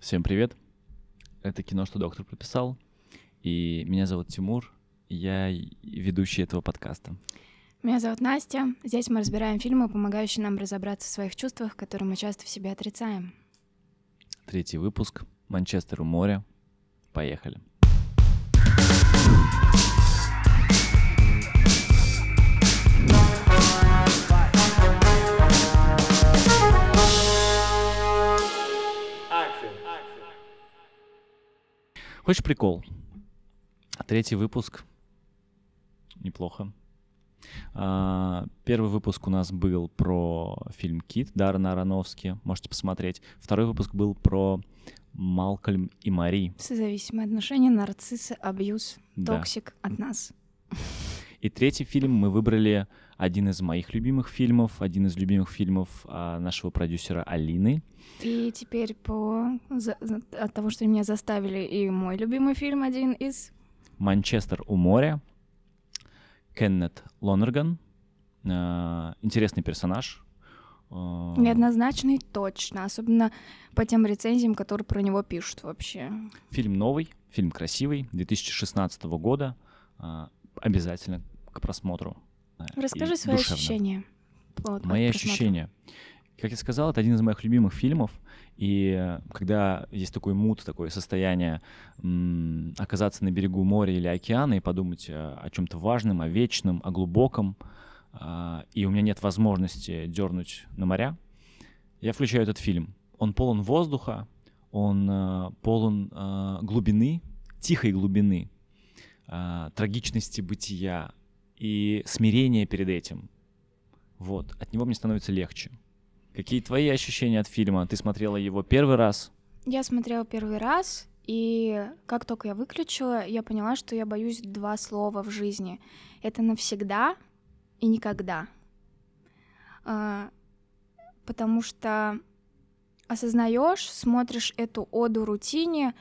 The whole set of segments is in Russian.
Всем привет. Это кино, что доктор прописал. И меня зовут Тимур. Я ведущий этого подкаста. Меня зовут Настя. Здесь мы разбираем фильмы, помогающие нам разобраться в своих чувствах, которые мы часто в себе отрицаем. Третий выпуск. Манчестер у моря. Поехали. Хочешь прикол? Третий выпуск. Неплохо. А, первый выпуск у нас был про фильм «Кит» Даррена Аронофски. Можете посмотреть. Второй выпуск был про Малкольм и Мари. Созависимые отношения, нарциссы, абьюз, да. toxic от нас. И третий фильм мы выбрали один из моих любимых фильмов, один из любимых фильмов а, нашего продюсера Алины. И теперь по за, от того, что меня заставили, и мой любимый фильм один из Манчестер у моря. Кеннет Лонерган. А, интересный персонаж. А, Неоднозначный точно, особенно по тем рецензиям, которые про него пишут вообще. Фильм новый, фильм красивый, 2016 года. Обязательно к просмотру. Расскажи свои душевно. ощущения. От, Мои ощущения. Как я сказал, это один из моих любимых фильмов. И когда есть такой мут, такое состояние м- оказаться на берегу моря или океана и подумать о, о чем-то важном, о вечном, о глубоком, а, и у меня нет возможности дернуть на моря, я включаю этот фильм. Он полон воздуха, он а, полон а, глубины, тихой глубины, трагичности бытия и смирения перед этим. Вот, от него мне становится легче. Какие твои ощущения от фильма? Ты смотрела его первый раз? Я смотрела первый раз, и как только я выключила, я поняла, что я боюсь два слова в жизни. Это навсегда и никогда. А, потому что осознаешь, смотришь эту оду рутине,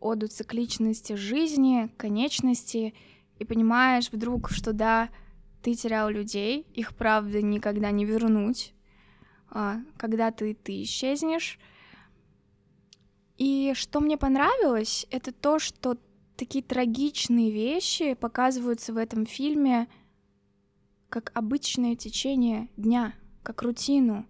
оду цикличности жизни, конечности, и понимаешь вдруг, что да, ты терял людей, их правда никогда не вернуть, а, когда ты ты исчезнешь. И что мне понравилось, это то, что такие трагичные вещи показываются в этом фильме как обычное течение дня, как рутину,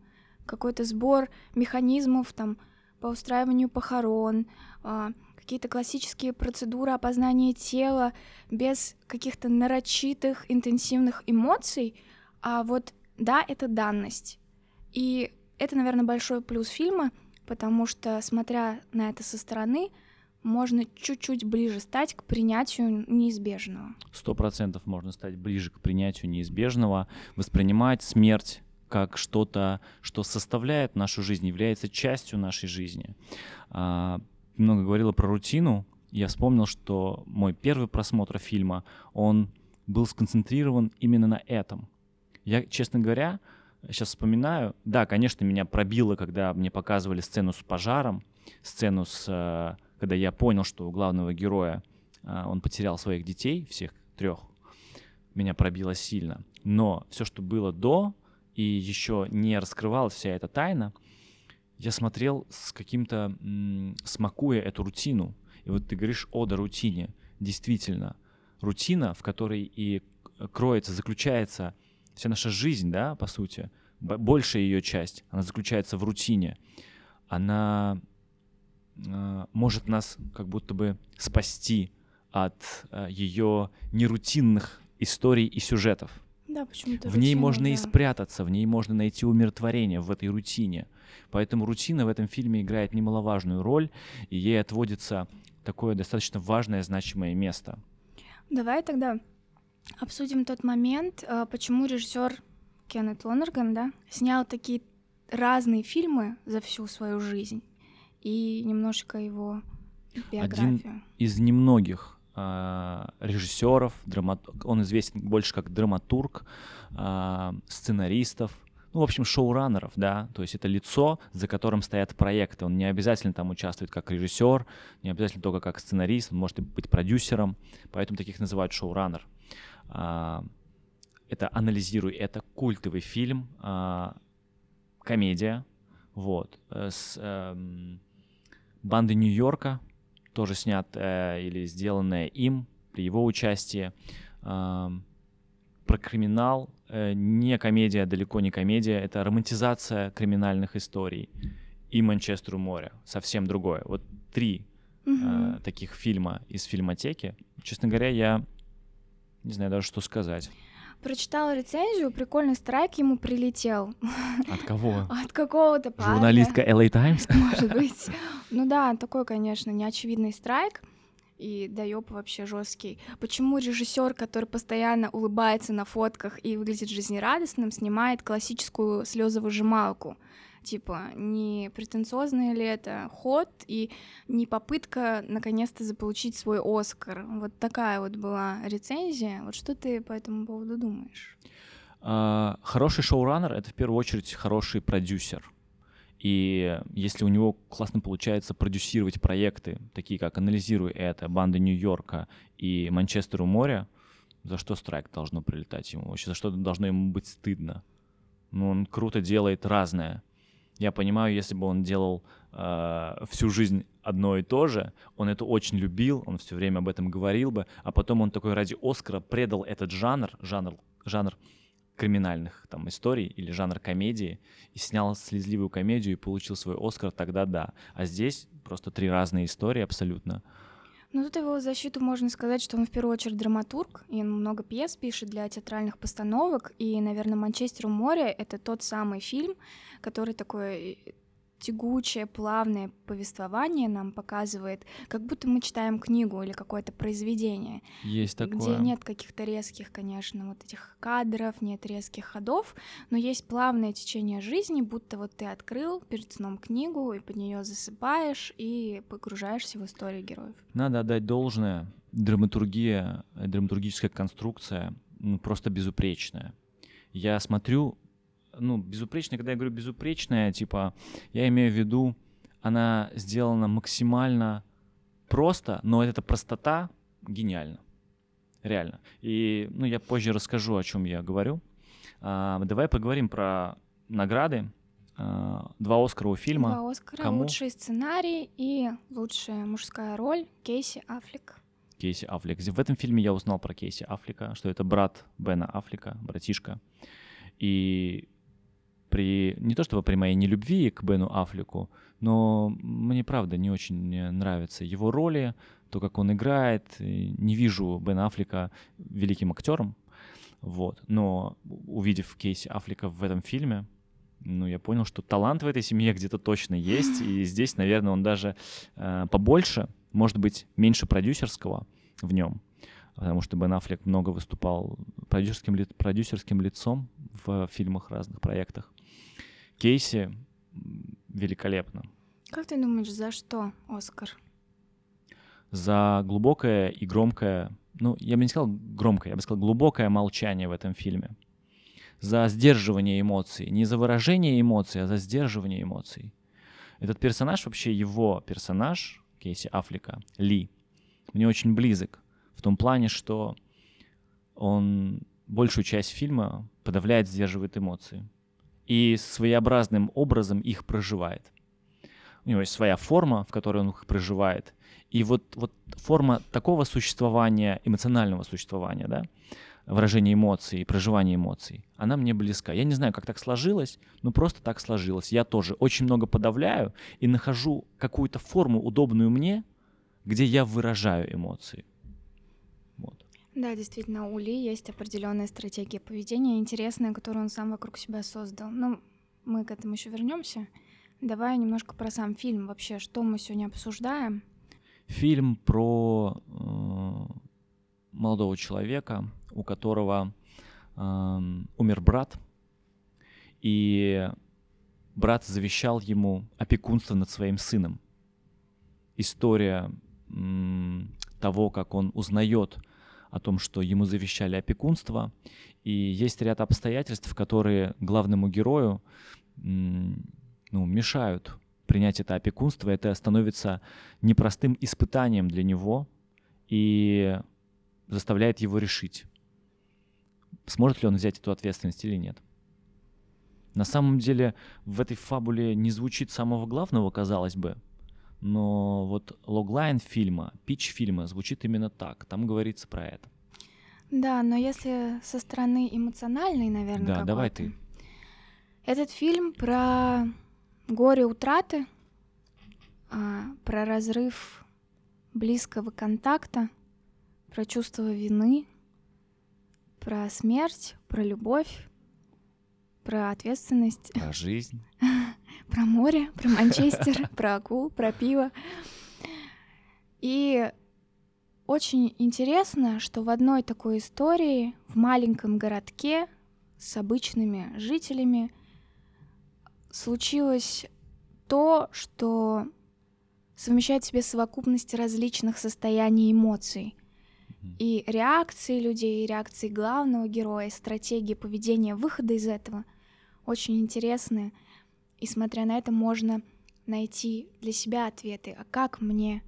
какой-то сбор механизмов там по устраиванию похорон, а, какие-то классические процедуры опознания тела без каких-то нарочитых, интенсивных эмоций, а вот да, это данность. И это, наверное, большой плюс фильма, потому что, смотря на это со стороны, можно чуть-чуть ближе стать к принятию неизбежного. Сто процентов можно стать ближе к принятию неизбежного, воспринимать смерть как что-то, что составляет нашу жизнь, является частью нашей жизни. Много говорила про рутину, я вспомнил, что мой первый просмотр фильма, он был сконцентрирован именно на этом. Я, честно говоря, сейчас вспоминаю, да, конечно, меня пробило, когда мне показывали сцену с пожаром, сцену с, э, когда я понял, что у главного героя э, он потерял своих детей, всех трех, меня пробило сильно. Но все, что было до, и еще не раскрывалась вся эта тайна, я смотрел с каким-то, смакуя эту рутину. И вот ты говоришь о да рутине. Действительно, рутина, в которой и кроется, заключается вся наша жизнь, да, по сути, большая ее часть, она заключается в рутине. Она э, может нас как будто бы спасти от э, ее нерутинных историй и сюжетов. Да, почему-то. В ней можно да. и спрятаться, в ней можно найти умиротворение в этой рутине. Поэтому рутина в этом фильме играет немаловажную роль, и ей отводится такое достаточно важное, значимое место. Давай тогда обсудим тот момент, а, почему режиссер Кеннет Лонерган, да, снял такие разные фильмы за всю свою жизнь и немножко его биографию. Один из немногих э, режиссеров, драмат... он известен больше как драматург, э, сценаристов, ну, в общем, шоураннеров, да, то есть это лицо, за которым стоят проекты. Он не обязательно там участвует как режиссер, не обязательно только как сценарист, он может быть продюсером, поэтому таких называют шоураннер. А, это «Анализируй», это культовый фильм, а, комедия, вот, э, с эм, «Банды Нью-Йорка», тоже снят э, или сделанное им при его участии. Э, про криминал. Э, не комедия, далеко не комедия. Это романтизация криминальных историй. И «Манчестер у моря». Совсем другое. Вот три э, таких фильма из фильмотеки. Честно говоря, я не знаю даже, что сказать. Прочитала рецензию, прикольный страйк ему прилетел От кого? от какого-то парня. Журналистка LA Times? Может быть. Ну да, такой, конечно, неочевидный страйк. И доеб вообще жесткий. Почему режиссер, который постоянно улыбается на фотках и выглядит жизнерадостным, снимает классическую слезовыжималку? Типа, не претенциозный ли это ход и не попытка наконец-то заполучить свой Оскар? Вот такая вот была рецензия. Вот что ты по этому поводу думаешь? А, Хороший шоураннер — это в первую очередь хороший продюсер. И если у него классно получается продюсировать проекты, такие как «Анализируй это», «Банда Нью-Йорка» и «Манчестер у моря», за что страйк должно прилетать ему? Вообще, за что должно ему быть стыдно? Ну, он круто делает разное. Я понимаю, если бы он делал э, всю жизнь одно и то же, он это очень любил, он все время об этом говорил бы, а потом он такой ради Оскара предал этот жанр, жанр, жанр криминальных там историй или жанр комедии и снял слезливую комедию и получил свой Оскар, тогда да. А здесь просто три разные истории абсолютно. Ну, тут его защиту можно сказать, что он в первую очередь драматург, и он много пьес пишет для театральных постановок, и, наверное, «Манчестер у моря» — это тот самый фильм, который такой тягучее, плавное повествование нам показывает, как будто мы читаем книгу или какое-то произведение, Есть такое. где нет каких-то резких, конечно, вот этих кадров, нет резких ходов, но есть плавное течение жизни, будто вот ты открыл перед сном книгу и под нее засыпаешь и погружаешься в историю героев. Надо отдать должное. Драматургия, драматургическая конструкция ну, просто безупречная. Я смотрю, ну, безупречная, когда я говорю безупречная, типа, я имею в виду, она сделана максимально просто, но эта простота гениальна. Реально. И, ну, я позже расскажу, о чем я говорю. А, давай поговорим про награды. А, два Оскара у фильма. Два Оскара, Кому? лучший сценарий и лучшая мужская роль Кейси Аффлек. Кейси Аффлек. В этом фильме я узнал про Кейси Аффлека, что это брат Бена Аффлека, братишка. И при не то чтобы при моей нелюбви к Бену Аффлеку, но мне правда не очень нравятся его роли, то, как он играет. Не вижу Бена Аффлека великим актером, вот. Но увидев Кейси Аффлека в этом фильме, ну, я понял, что талант в этой семье где-то точно есть, и здесь, наверное, он даже э, побольше, может быть, меньше продюсерского в нем, потому что Бен Аффлек много выступал продюсерским, ли- продюсерским лицом в фильмах, разных проектах. Кейси великолепно. Как ты думаешь, за что Оскар? За глубокое и громкое, ну, я бы не сказал громкое, я бы сказал глубокое молчание в этом фильме. За сдерживание эмоций. Не за выражение эмоций, а за сдерживание эмоций. Этот персонаж, вообще его персонаж, Кейси Аффлека, Ли, мне очень близок. В том плане, что он большую часть фильма подавляет, сдерживает эмоции. И своеобразным образом их проживает. У него есть своя форма, в которой он их проживает. И вот, вот форма такого существования, эмоционального существования, да, выражение эмоций, проживание эмоций, она мне близка. Я не знаю, как так сложилось, но просто так сложилось. Я тоже очень много подавляю и нахожу какую-то форму, удобную мне, где я выражаю эмоции. Да, действительно, у Ли есть определенная стратегия поведения, интересная, которую он сам вокруг себя создал. Но мы к этому еще вернемся. Давай немножко про сам фильм вообще, что мы сегодня обсуждаем. Фильм про э, молодого человека, у которого э, умер брат, и брат завещал ему опекунство над своим сыном. История м, того, как он узнает о том, что ему завещали опекунство, и есть ряд обстоятельств, которые главному герою ну, мешают принять это опекунство, это становится непростым испытанием для него и заставляет его решить, сможет ли он взять эту ответственность или нет. На самом деле в этой фабуле не звучит самого главного, казалось бы, но вот логлайн фильма, пич фильма звучит именно так. Там говорится про это. Да, но если со стороны эмоциональной, наверное, Да, давай ты. Этот фильм про горе утраты, а, про разрыв близкого контакта, про чувство вины, про смерть, про любовь, про ответственность, Про жизнь. про море, про Манчестер, про акул, про пиво. И очень интересно, что в одной такой истории в маленьком городке с обычными жителями случилось то, что совмещает в себе совокупность различных состояний и эмоций. И реакции людей, и реакции главного героя, и стратегии поведения, выхода из этого очень интересны. И смотря на это, можно найти для себя ответы. А как мне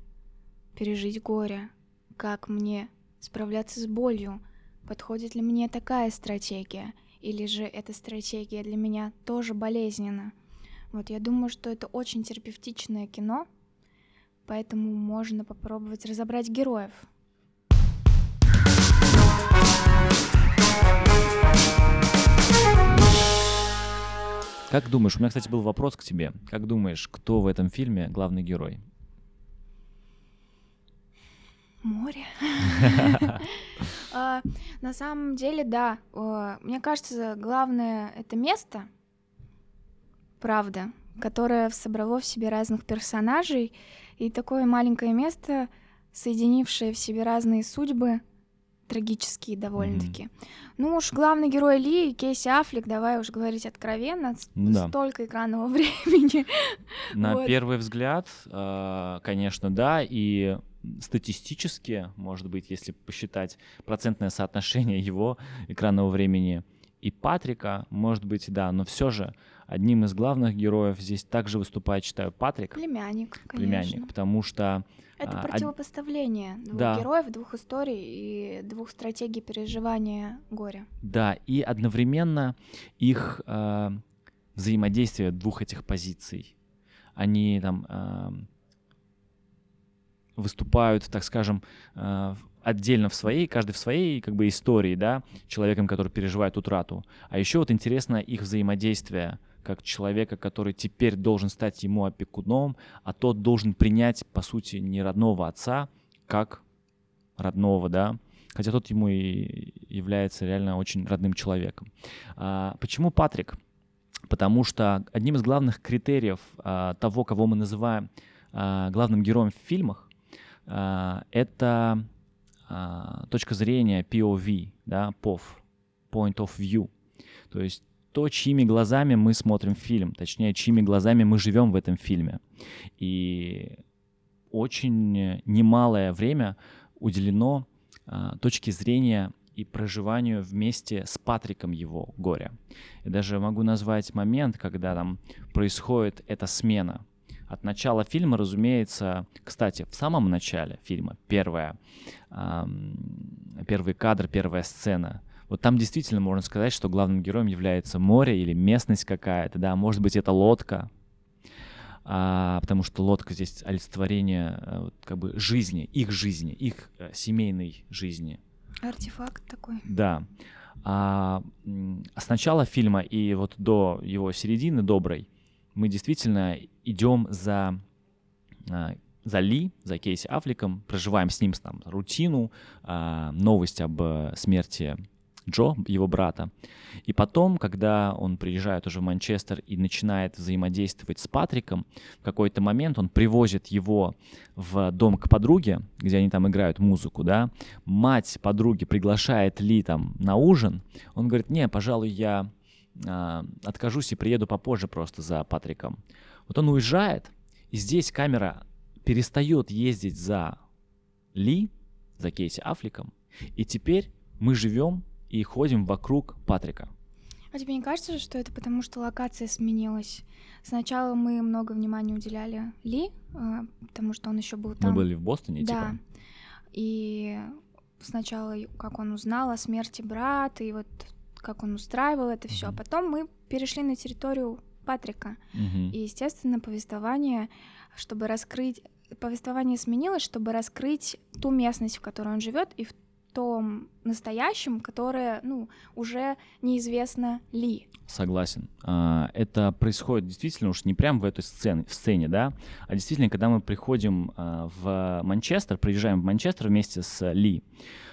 пережить горе? Как мне справляться с болью? Подходит ли мне такая стратегия? Или же эта стратегия для меня тоже болезненна? Вот я думаю, что это очень терапевтичное кино, поэтому можно попробовать разобрать героев. Как думаешь, у меня, кстати, был вопрос к тебе. Как думаешь, кто в этом фильме главный герой? Море. А, На самом деле, да. Мне кажется, главное это место, правда, которое собрало в себе разных персонажей, и такое маленькое место, соединившее в себе разные судьбы, трагические довольно-таки. Ну уж главный герой Ли, Кейси Аффлек, давай уж говорить откровенно, да. столько экранного времени. На Вот. первый взгляд, э, конечно, да, и статистически, может быть, если посчитать процентное соотношение его экранного времени и Патрика, может быть, да, но все же одним из главных героев здесь также выступает, считаю, Патрик, Племянник, конечно. племянник, потому что Это а, од- противопоставление двух Да. героев, двух историй и двух стратегий переживания горя. Да, и одновременно их э, взаимодействие двух этих позиций, они там э, выступают, так скажем, э, отдельно в своей, каждый в своей как бы истории, да, человеком, который переживает утрату. А еще вот интересно их взаимодействие как человека, который теперь должен стать ему опекуном, а тот должен принять, по сути, не родного отца, как родного, да, хотя тот ему и является реально очень родным человеком. А, почему Патрик? Потому что одним из главных критериев а, того, кого мы называем а, главным героем в фильмах, а, это а, точка зрения POV, да, POV, Point of View. То есть то, чьими глазами мы смотрим фильм, точнее, чьими глазами мы живем в этом фильме. И очень немалое время уделено а, точке зрения и проживанию вместе с Патриком его горя. Я даже могу назвать момент, когда там происходит эта смена. От начала фильма, разумеется, кстати, в самом начале фильма, первая, ам, первый кадр, первая сцена, вот там действительно можно сказать, что главным героем является море или местность какая-то, да, может быть, это лодка, а, потому что лодка здесь олицетворение э, вот, как бы жизни, их жизни, их э, семейной жизни. Артефакт такой. Да. А, м, с начала фильма и вот до его середины доброй мы действительно идем за, а, за Ли, за Кейси Аффлеком, проживаем с ним там рутину, а, новость об э, смерти Джо, его брата. И потом, когда он приезжает уже в Манчестер и начинает взаимодействовать с Патриком, в какой-то момент он привозит его в дом к подруге, где они там играют музыку, да, мать подруги приглашает Ли там на ужин, он говорит, не, пожалуй, я а, откажусь и приеду попозже просто за Патриком. Вот он уезжает, и здесь камера перестает ездить за Ли, за Кейси Аффлеком, и теперь мы живем и ходим вокруг Патрика. А тебе не кажется, что это потому, что локация сменилась? Сначала мы много внимания уделяли Ли, а, потому что он еще был там. Мы были в Бостоне, Да. типа. И сначала, как он узнал о смерти брата, и вот как он устраивал это все. А потом мы перешли на территорию Патрика. И, естественно, повествование, чтобы раскрыть... Повествование сменилось, чтобы раскрыть ту местность, в которой он живет, и в том настоящем, которое, ну, уже неизвестно ли. Согласен. А, Это происходит действительно уж не прям в этой сцене, в сцене, да, а действительно, когда мы приходим а, в Манчестер, приезжаем в Манчестер вместе с Ли,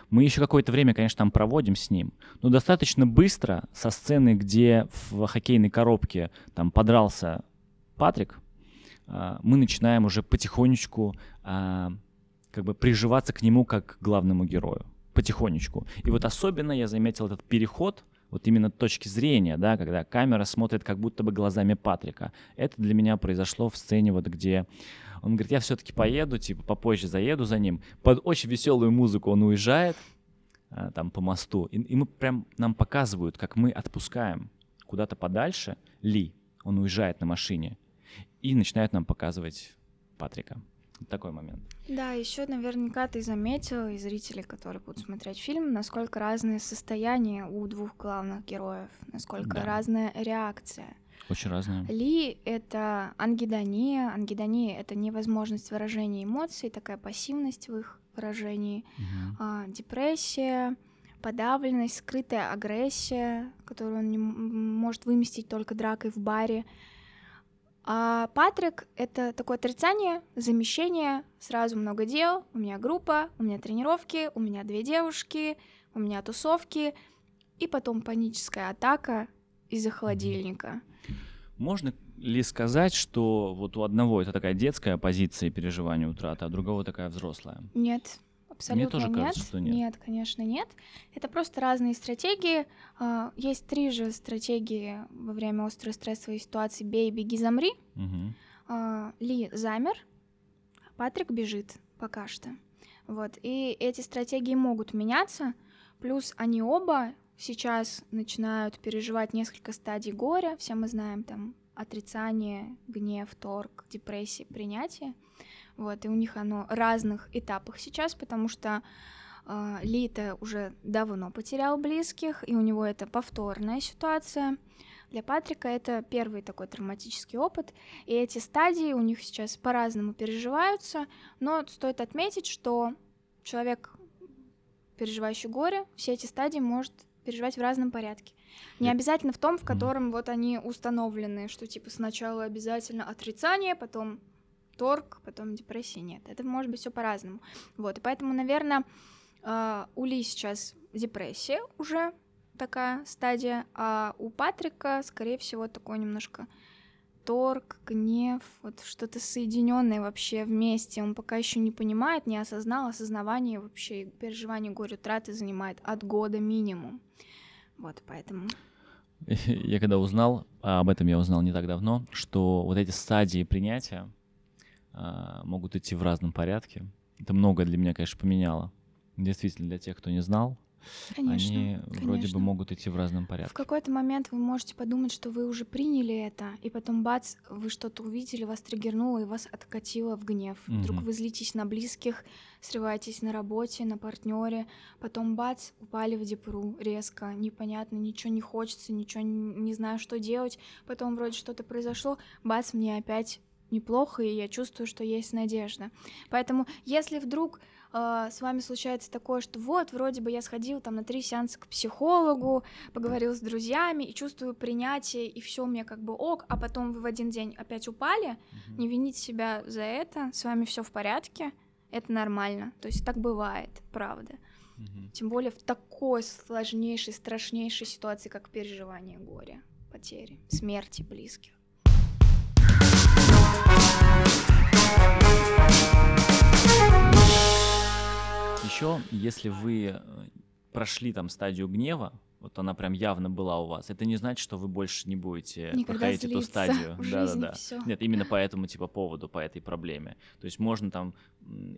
мы еще какое-то время, конечно, там проводим с ним, но достаточно быстро со сцены, где в хоккейной коробке там подрался Патрик, а, мы начинаем уже потихонечку как бы приживаться к нему как к главному герою. Потихонечку. И вот особенно я заметил этот переход, вот именно точки зрения, да, когда камера смотрит как будто бы глазами Патрика. Это для меня произошло в сцене, вот где он говорит, я все-таки поеду, типа попозже заеду за ним. Под очень веселую музыку он уезжает а, там по мосту, и, и мы прям нам показывают, как мы отпускаем куда-то подальше Ли, он уезжает на машине, и начинают нам показывать Патрика. Такой момент. Да, еще наверняка ты заметил, и зрители, которые будут смотреть фильм, насколько разные состояния у двух главных героев, насколько Да. разная реакция. Очень разные. Ли — это ангидония. Ангидония — это невозможность выражения эмоций, такая пассивность в их выражении. Мгм. А, депрессия, подавленность, скрытая агрессия, которую он не может выместить только дракой в баре. А Патрик — это такое отрицание, замещение, сразу много дел, у меня группа, у меня тренировки, у меня две девушки, у меня тусовки, и потом паническая атака из-за холодильника. Можно ли сказать, что вот у одного это такая детская позиция переживания утраты, а у другого такая взрослая? Нет, абсолютно тоже нет. кажется, что нет. конечно, нет. Это просто разные стратегии. А, Есть три же стратегии во время острой стрессовой ситуации «бей, беги, замри». А, Ли замер, Патрик бежит пока что. Вот. И эти стратегии могут меняться. Плюс они оба сейчас начинают переживать несколько стадий горя. Все мы знаем там отрицание, гнев, торг, депрессия, принятие. Вот, и у них оно в разных этапах сейчас, потому что э, Ли-то уже давно потерял близких, и у него это повторная ситуация. Для Патрика это первый такой травматический опыт, и эти стадии у них сейчас по-разному переживаются, но стоит отметить, что человек, переживающий горе, все эти стадии может переживать в разном порядке. Не обязательно в том, в котором вот они установлены, что типа сначала обязательно отрицание, потом торг, потом депрессия. Нет, это может быть все по-разному. Вот, и поэтому, наверное, у Ли сейчас депрессия уже такая стадия, а у Патрика, скорее всего, такой немножко торг, гнев, вот что-то соединенное вообще вместе. Он пока еще не понимает, не осознал, осознавание вообще переживание горя утраты занимает от года минимум. Вот, поэтому... Я когда узнал, а об этом я узнал не так давно, что вот эти стадии принятия а, могут идти в разном порядке. Это многое для меня, конечно, поменяло. Действительно, для тех, кто не знал, Конечно, они вроде бы конечно. могут идти в разном В порядке. какой-то момент вы можете подумать, что вы уже приняли это, и потом бац, вы что-то увидели, вас триггернуло и вас откатило в гнев. Вдруг Мгм. вы злитесь на близких, срываетесь на работе, на партнере, потом бац, упали в депру резко, непонятно, ничего не хочется, ничего н- не знаю, что делать, потом вроде что-то произошло, бац, мне опять неплохо, и я чувствую, что есть надежда. Поэтому, если вдруг э, с вами случается такое, что вот, вроде бы я сходил там на три сеанса к психологу, поговорил с друзьями и чувствую принятие, и все мне как бы ок, а потом вы в один день опять упали, не вините себя за это, с вами все в порядке, это нормально. То есть так бывает, правда. Тем более в такой сложнейшей, страшнейшей ситуации, как переживание горя, потери, смерти близких. Еще, если вы э, прошли там стадию гнева, вот она прям явно была у вас, это не значит, что вы больше не будете Никогда проходить эту стадию. в Да, да, да. всё. Нет, именно по этому типа поводу, по этой проблеме. То есть можно там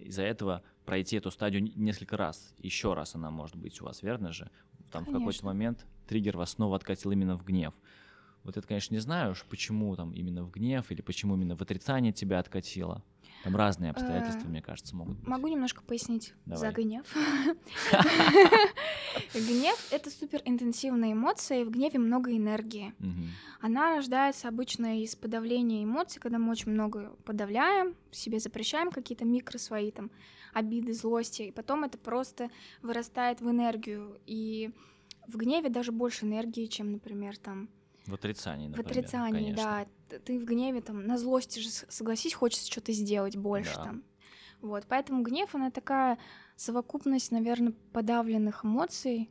из-за этого пройти эту стадию несколько раз. Еще раз она может быть у вас, верно же? Там в какой-то Конечно. момент триггер вас снова откатил именно в гнев. Вот это, конечно, не знаю уж, почему там именно в гнев или почему именно в отрицание тебя откатило. Там разные обстоятельства, Э, мне кажется, могут быть. Могу немножко пояснить за Давай. гнев. Гнев — это супер интенсивная эмоция, и в гневе много энергии. Она рождается обычно из подавления эмоций, когда мы очень много подавляем, себе запрещаем какие-то микро свои там обиды, злости, и потом это просто вырастает в энергию. И в гневе даже больше энергии, чем, например, там В отрицании, в например. отрицании, конечно. да. Ты в гневе там на злости же, согласись, хочется что-то сделать больше Да. там. Вот, поэтому гнев, она такая совокупность, наверное, подавленных эмоций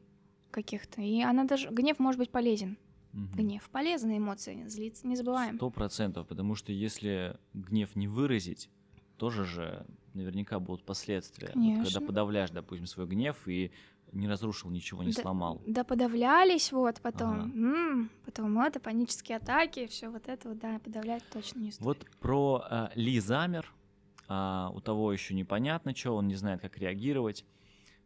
каких-то. И она даже... Гнев может быть полезен. Мгм. Гнев полезная эмоция, злиться не забываем. Сто процентов, потому что если гнев не выразить, тоже же наверняка будут последствия. Вот когда подавляешь, допустим, свой гнев и не разрушил ничего, не Да- сломал. Да подавлялись, вот, потом, Ага. м, потом это, панические атаки, все вот это вот, да, подавлять точно не стоит. Вот про а, Ли замер, а, у того еще непонятно что, он не знает, как реагировать.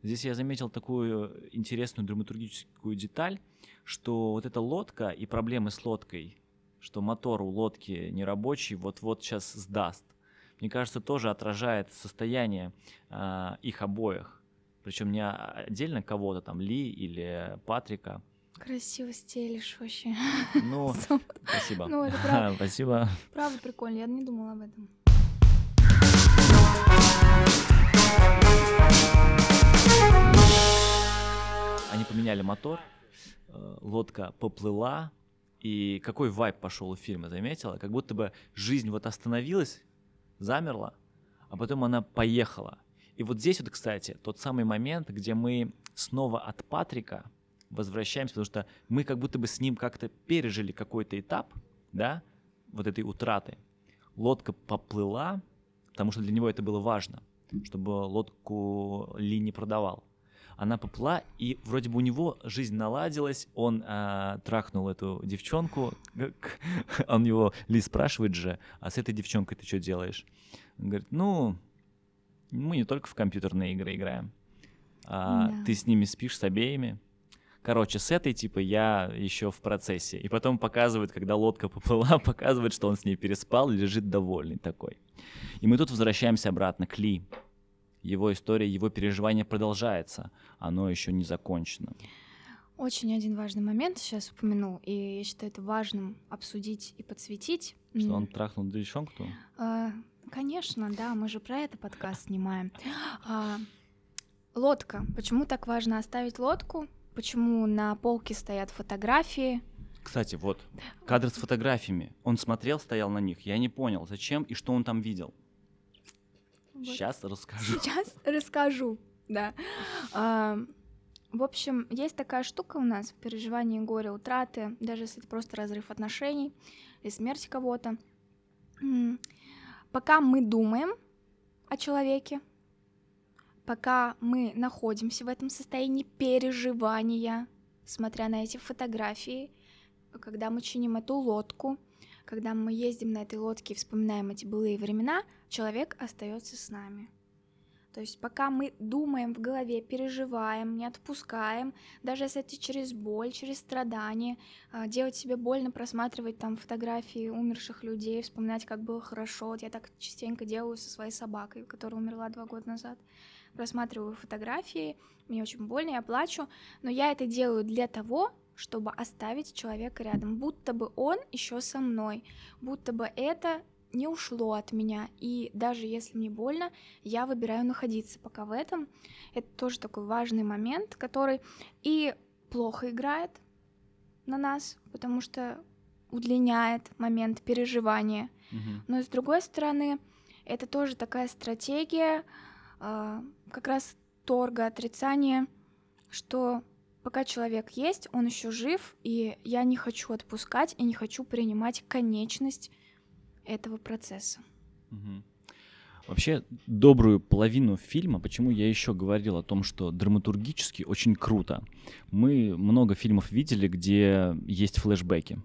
Здесь я заметил такую интересную драматургическую деталь, что вот эта лодка и проблемы с лодкой, что мотор у лодки нерабочий, вот-вот сейчас сдаст. Мне кажется, тоже отражает состояние а, их обоих. Причем не отдельно кого-то, там, Ли или Патрика. Красиво стелишь вообще. Ну, спасибо. Ну, это правда. Спасибо. Правда прикольно, я не думала об этом. Они поменяли мотор, э, лодка поплыла, и какой вайп пошел у фильма, заметила? Как будто бы жизнь вот остановилась, замерла, а потом она поехала. И вот здесь вот, кстати, тот самый момент, где мы снова от Патрика возвращаемся, потому что мы как будто бы с ним как-то пережили какой-то этап, да, вот этой утраты. Лодка поплыла, потому что для него это было важно, чтобы лодку Ли не продавал она поплыла, и вроде бы у него жизнь наладилась, он а, трахнул эту девчонку, он его, Ли спрашивает же, а с этой девчонкой ты что делаешь? Он говорит, ну, мы не только в компьютерные игры играем, а Да. ты с ними спишь, с обеими. Короче, с этой типа я еще в процессе. И потом показывает, когда лодка поплыла, показывает, что он с ней переспал, лежит довольный такой. И мы тут возвращаемся обратно к Ли. Его история, его переживание продолжается. Оно еще не закончено. Очень один важный момент сейчас упомянул, и я считаю это важным обсудить и подсветить. Что он трахнул девчонку? а, Конечно, да, мы же про это подкаст снимаем. А, Лодка. Почему так важно оставить лодку? Почему на полке стоят фотографии? Кстати, вот, кадр с фотографиями. Он смотрел, стоял на них. Я не понял, зачем и что он там видел. Вот. Сейчас расскажу. Сейчас расскажу, да. А, В общем, есть такая штука у нас в переживании горя, утраты, даже если это просто разрыв отношений или смерть кого-то. Пока мы думаем о человеке, пока мы находимся в этом состоянии переживания, смотря на эти фотографии, когда мы чиним эту лодку, когда мы ездим на этой лодке и вспоминаем эти былые времена, человек остается с нами. То есть пока мы думаем в голове, переживаем, не отпускаем, даже если это через боль, через страдания, а, делать себе больно, просматривать там фотографии умерших людей, вспоминать, как было хорошо. Вот я так частенько делаю со своей собакой, которая умерла два года назад. Просматриваю фотографии, мне очень больно, я плачу, но я это делаю для того, чтобы оставить человека рядом, будто бы он еще со мной, будто бы это не ушло от меня. И даже если мне больно, я выбираю находиться пока в этом. Это тоже такой важный момент, который и плохо играет на нас, потому что удлиняет момент переживания. Мгм. Но с другой стороны, это тоже такая стратегия а, как раз торга, отрицания, что пока человек есть, он еще жив, и я не хочу отпускать и не хочу принимать конечность этого процесса. Мгм. Вообще, добрую половину фильма, почему я еще говорил о том, что драматургически очень круто. Мы много фильмов видели, где есть флешбеки.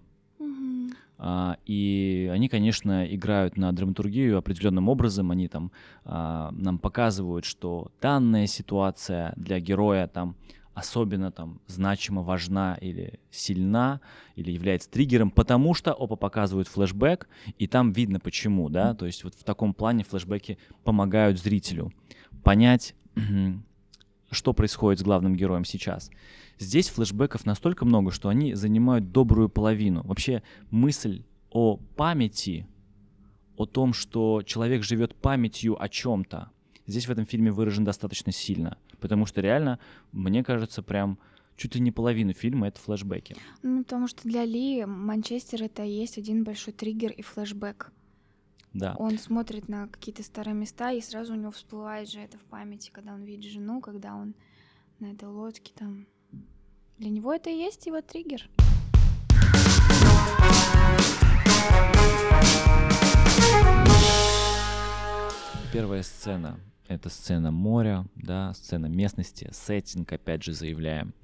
А, И они, конечно, играют на драматургию определенным образом. Они там а, нам показывают, что данная ситуация для героя там особенно там значимо, важна или сильна, или является триггером, потому что опа показывают флешбэк, и там видно почему, да, то есть вот в таком плане флешбеки помогают зрителю понять, что происходит с главным героем сейчас. Здесь флешбеков настолько много, что они занимают добрую половину. Вообще мысль о памяти, о том, что человек живет памятью о чем-то, здесь в этом фильме выражен достаточно сильно. Потому что реально, мне кажется, прям чуть ли не половину фильма это флешбеки. Ну, потому что для Ли Манчестер это и есть один большой триггер и флешбэк. Да. Он смотрит на какие-то старые места, и сразу у него всплывает же это в памяти, когда он видит жену, когда он на этой лодке там. Для него это и есть его триггер. Первая сцена — это сцена моря, да, сцена местности, сеттинг, опять же, заявляем.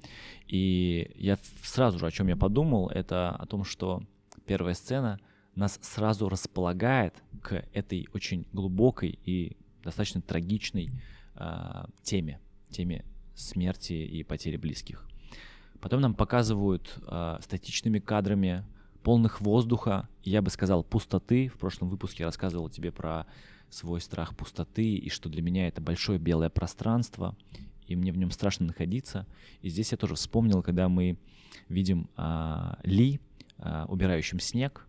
И я сразу же, о чем я подумал, это о том, что первая сцена нас сразу располагает к этой очень глубокой и достаточно трагичной э, теме, теме смерти и потери близких. Потом нам показывают э, статичными кадрами полных воздуха, я бы сказал, пустоты. В прошлом выпуске я рассказывал тебе про свой страх пустоты, и что для меня это большое белое пространство, и мне в нем страшно находиться. И здесь я тоже вспомнил, когда мы видим а, Ли, а, убирающим снег,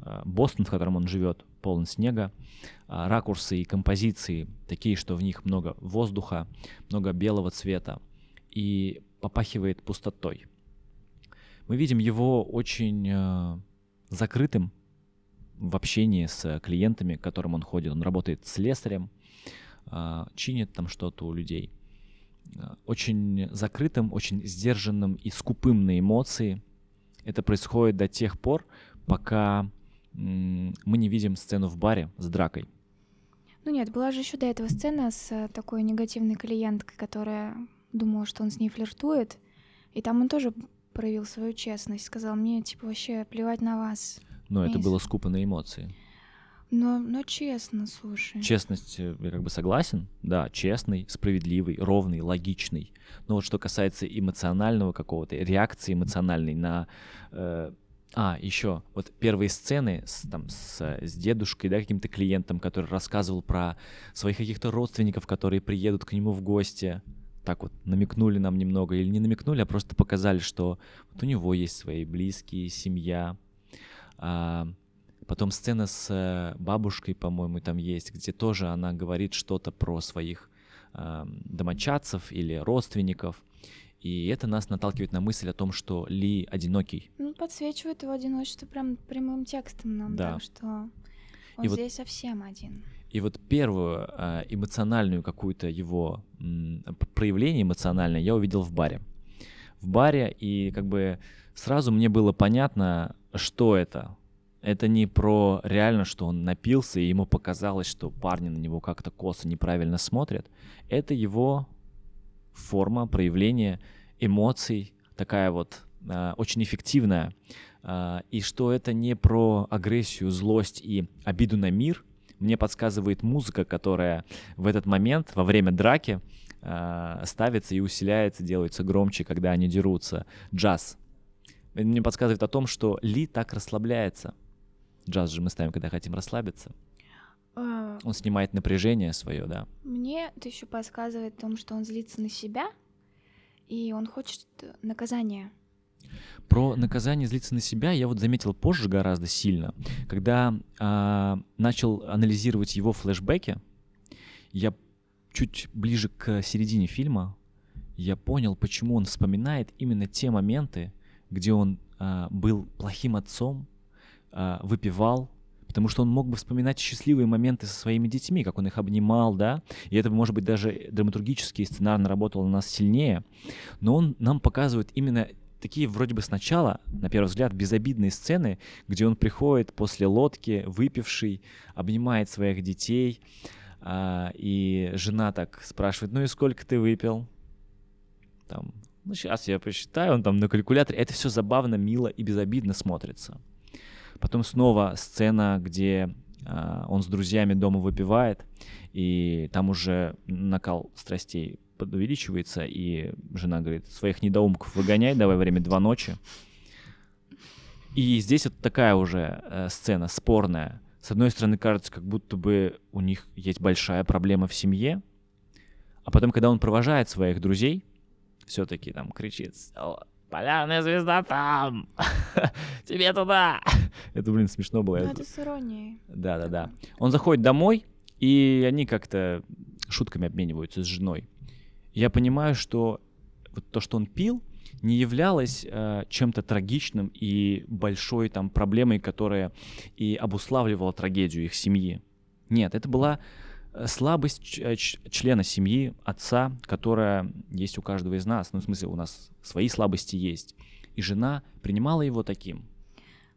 а, Бостон, в котором он живет, полон снега, а, ракурсы и композиции такие, что в них много воздуха, много белого цвета, и попахивает пустотой. Мы видим его очень э, закрытым, в общении с клиентами, к которым он ходит. Он работает с слесарем, а, чинит там что-то у людей. А, очень закрытым, очень сдержанным и скупым на эмоции. Это происходит до тех пор, пока мы не видим сцену в баре с дракой. Ну нет, была же еще до этого сцена с э, такой негативной клиенткой, которая думала, что он с ней флиртует. И там он тоже проявил свою честность, сказал мне, типа, вообще плевать на вас. Но это было скупо на эмоции. Но, но честно, слушай. Честность, э, я как бы согласен, да, честный, справедливый, ровный, логичный. Но вот что касается эмоционального какого-то, реакции эмоциональной на... Э, а, еще, вот первые сцены с, там, с, с дедушкой, да, каким-то клиентом, который рассказывал про своих каких-то родственников, которые приедут к нему в гости, так вот намекнули нам немного, или не намекнули, а просто показали, что вот у него есть свои близкие, семья, а, потом сцена с э, бабушкой, по-моему, там есть, где тоже она говорит что-то про своих а, домочадцев или родственников. И это нас наталкивает на мысль о том, что Ли одинокий. Ну, подсвечивает его одиночество прям прямым текстом нам, да. так что он и здесь вот, совсем один. И вот первую э, эмоциональную какую-то его проявление эмоциональное я увидел в баре. В баре, и как бы сразу мне было понятно, что это. Это не про реально, что он напился, и ему показалось, что парни на него как-то косо неправильно смотрят. Это его форма проявления эмоций, такая вот э, очень эффективная. Э, и что это не про агрессию, злость и обиду на мир. Мне подсказывает музыка, которая в этот момент, во время драки, э, ставится и усиляется, делается громче, когда они дерутся. Джаз мне подсказывает о том, что Ли так расслабляется. Джаз же мы ставим, когда хотим расслабиться. А... Он снимает напряжение свое, да. Мне это еще подсказывает о том, что он злится на себя, и он хочет наказания. Про наказание злиться на себя я вот заметил позже гораздо сильно, когда а, начал анализировать его флешбеки. Я чуть ближе к середине фильма я понял, почему он вспоминает именно те моменты, где он а, был плохим отцом, а, выпивал, потому что он мог бы вспоминать счастливые моменты со своими детьми, как он их обнимал, да, и это, может быть, даже драматургически и сценарно работало на нас сильнее, но он нам показывает именно такие вроде бы сначала, на первый взгляд, безобидные сцены, где он приходит после лодки, выпивший, обнимает своих детей, а, и жена так спрашивает, ну и сколько ты выпил? Там, ну, сейчас я посчитаю, он там на калькуляторе. Это все забавно, мило и безобидно смотрится. Потом снова сцена, где э, он с друзьями дома выпивает, и там уже накал страстей увеличивается, и жена говорит, своих недоумков выгоняй, давай время два ночи. И здесь вот такая уже э, сцена спорная. С одной стороны, кажется, как будто бы у них есть большая проблема в семье, а потом, когда он провожает своих друзей, все-таки там кричит, полярная звезда там, тебе туда. Это, блин, смешно было. Ну, это с иронией. Да-да-да. Он заходит домой, и они как-то шутками обмениваются с женой. Я понимаю, что вот то, что он пил, не являлось э, чем-то трагичным и большой там проблемой, которая и обуславливала трагедию их семьи. Нет, это была слабость э, члена семьи, отца, которая есть у каждого из нас. Ну, в смысле, у нас свои слабости есть. И жена принимала его таким.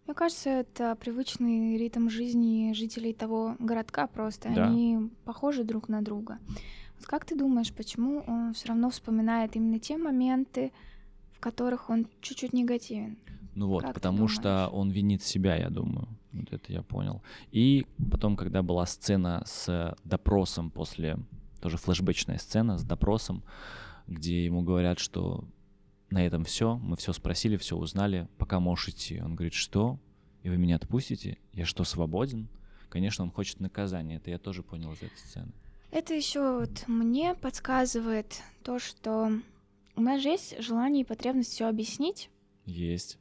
Мне кажется, это привычный ритм жизни жителей того городка просто. Да. Они похожи друг на друга. Вот как ты думаешь, почему он все равно вспоминает именно те моменты, в которых он чуть-чуть негативен? Ну вот, как потому что он винит себя, я думаю. Вот это я понял. И потом, когда была сцена с допросом после, тоже флешбэчная сцена с допросом, где ему говорят, что на этом все, мы все спросили, все узнали, пока можешь идти. Он говорит, что? И вы меня отпустите? Я что, свободен? Конечно, он хочет наказания, это я тоже понял из этой сцены. Это еще вот мне подсказывает то, что у нас же есть желание и потребность все объяснить. Есть.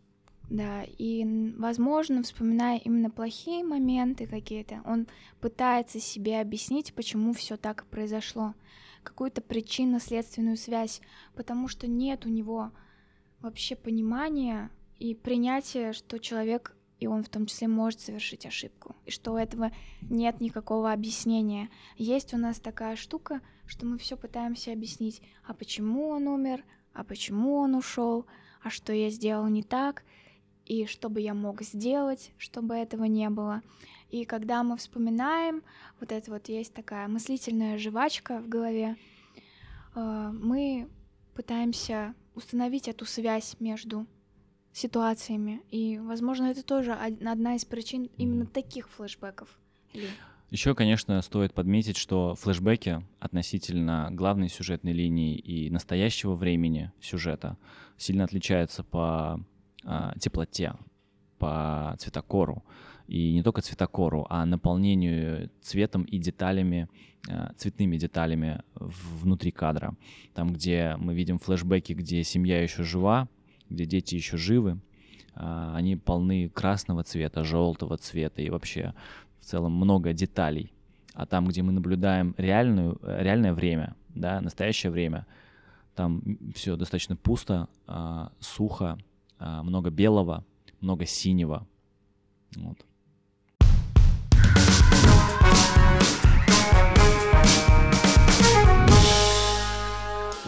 Да, и, возможно, вспоминая именно плохие моменты какие-то, он пытается себе объяснить, почему все так произошло, какую-то причинно-следственную связь, потому что нет у него вообще понимания и принятия, что человек и он в том числе может совершить ошибку, и что у этого нет никакого объяснения. Есть у нас такая штука, что мы все пытаемся объяснить, а почему он умер, а почему он ушел, а что я сделал не так, и что бы я мог сделать, чтобы этого не было. И когда мы вспоминаем, вот это вот есть такая мыслительная жвачка в голове, э, мы пытаемся установить эту связь между ситуациями. И, возможно, это тоже одна из причин именно таких флешбеков. Еще, конечно, стоит подметить, что флешбеки относительно главной сюжетной линии и настоящего времени сюжета сильно отличаются по э, теплоте, по цветокору. И не только цветокору, а наполнению цветом и деталями, э, цветными деталями внутри кадра. Там, где мы видим флешбеки, где семья еще жива, где дети еще живы, а, они полны красного цвета, желтого цвета и вообще в целом много деталей. А там, где мы наблюдаем реальную, реальное время, да, настоящее время, там все достаточно пусто, а, сухо, много белого, много синего. Вот.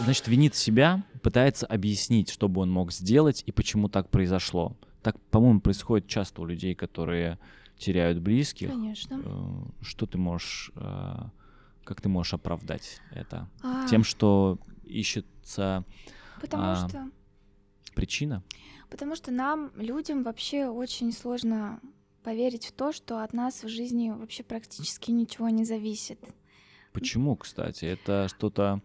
Значит, винит себя, пытается объяснить, что бы он мог сделать и почему так произошло. Так, по-моему, происходит часто у людей, которые теряют близких. Конечно. Э, что ты можешь, э, как ты можешь оправдать это? А... Тем, что ищется Потому а, что... причина? Потому что нам, людям, вообще очень сложно поверить в то, что от нас в жизни вообще практически ничего не зависит. Почему, кстати? Это что-то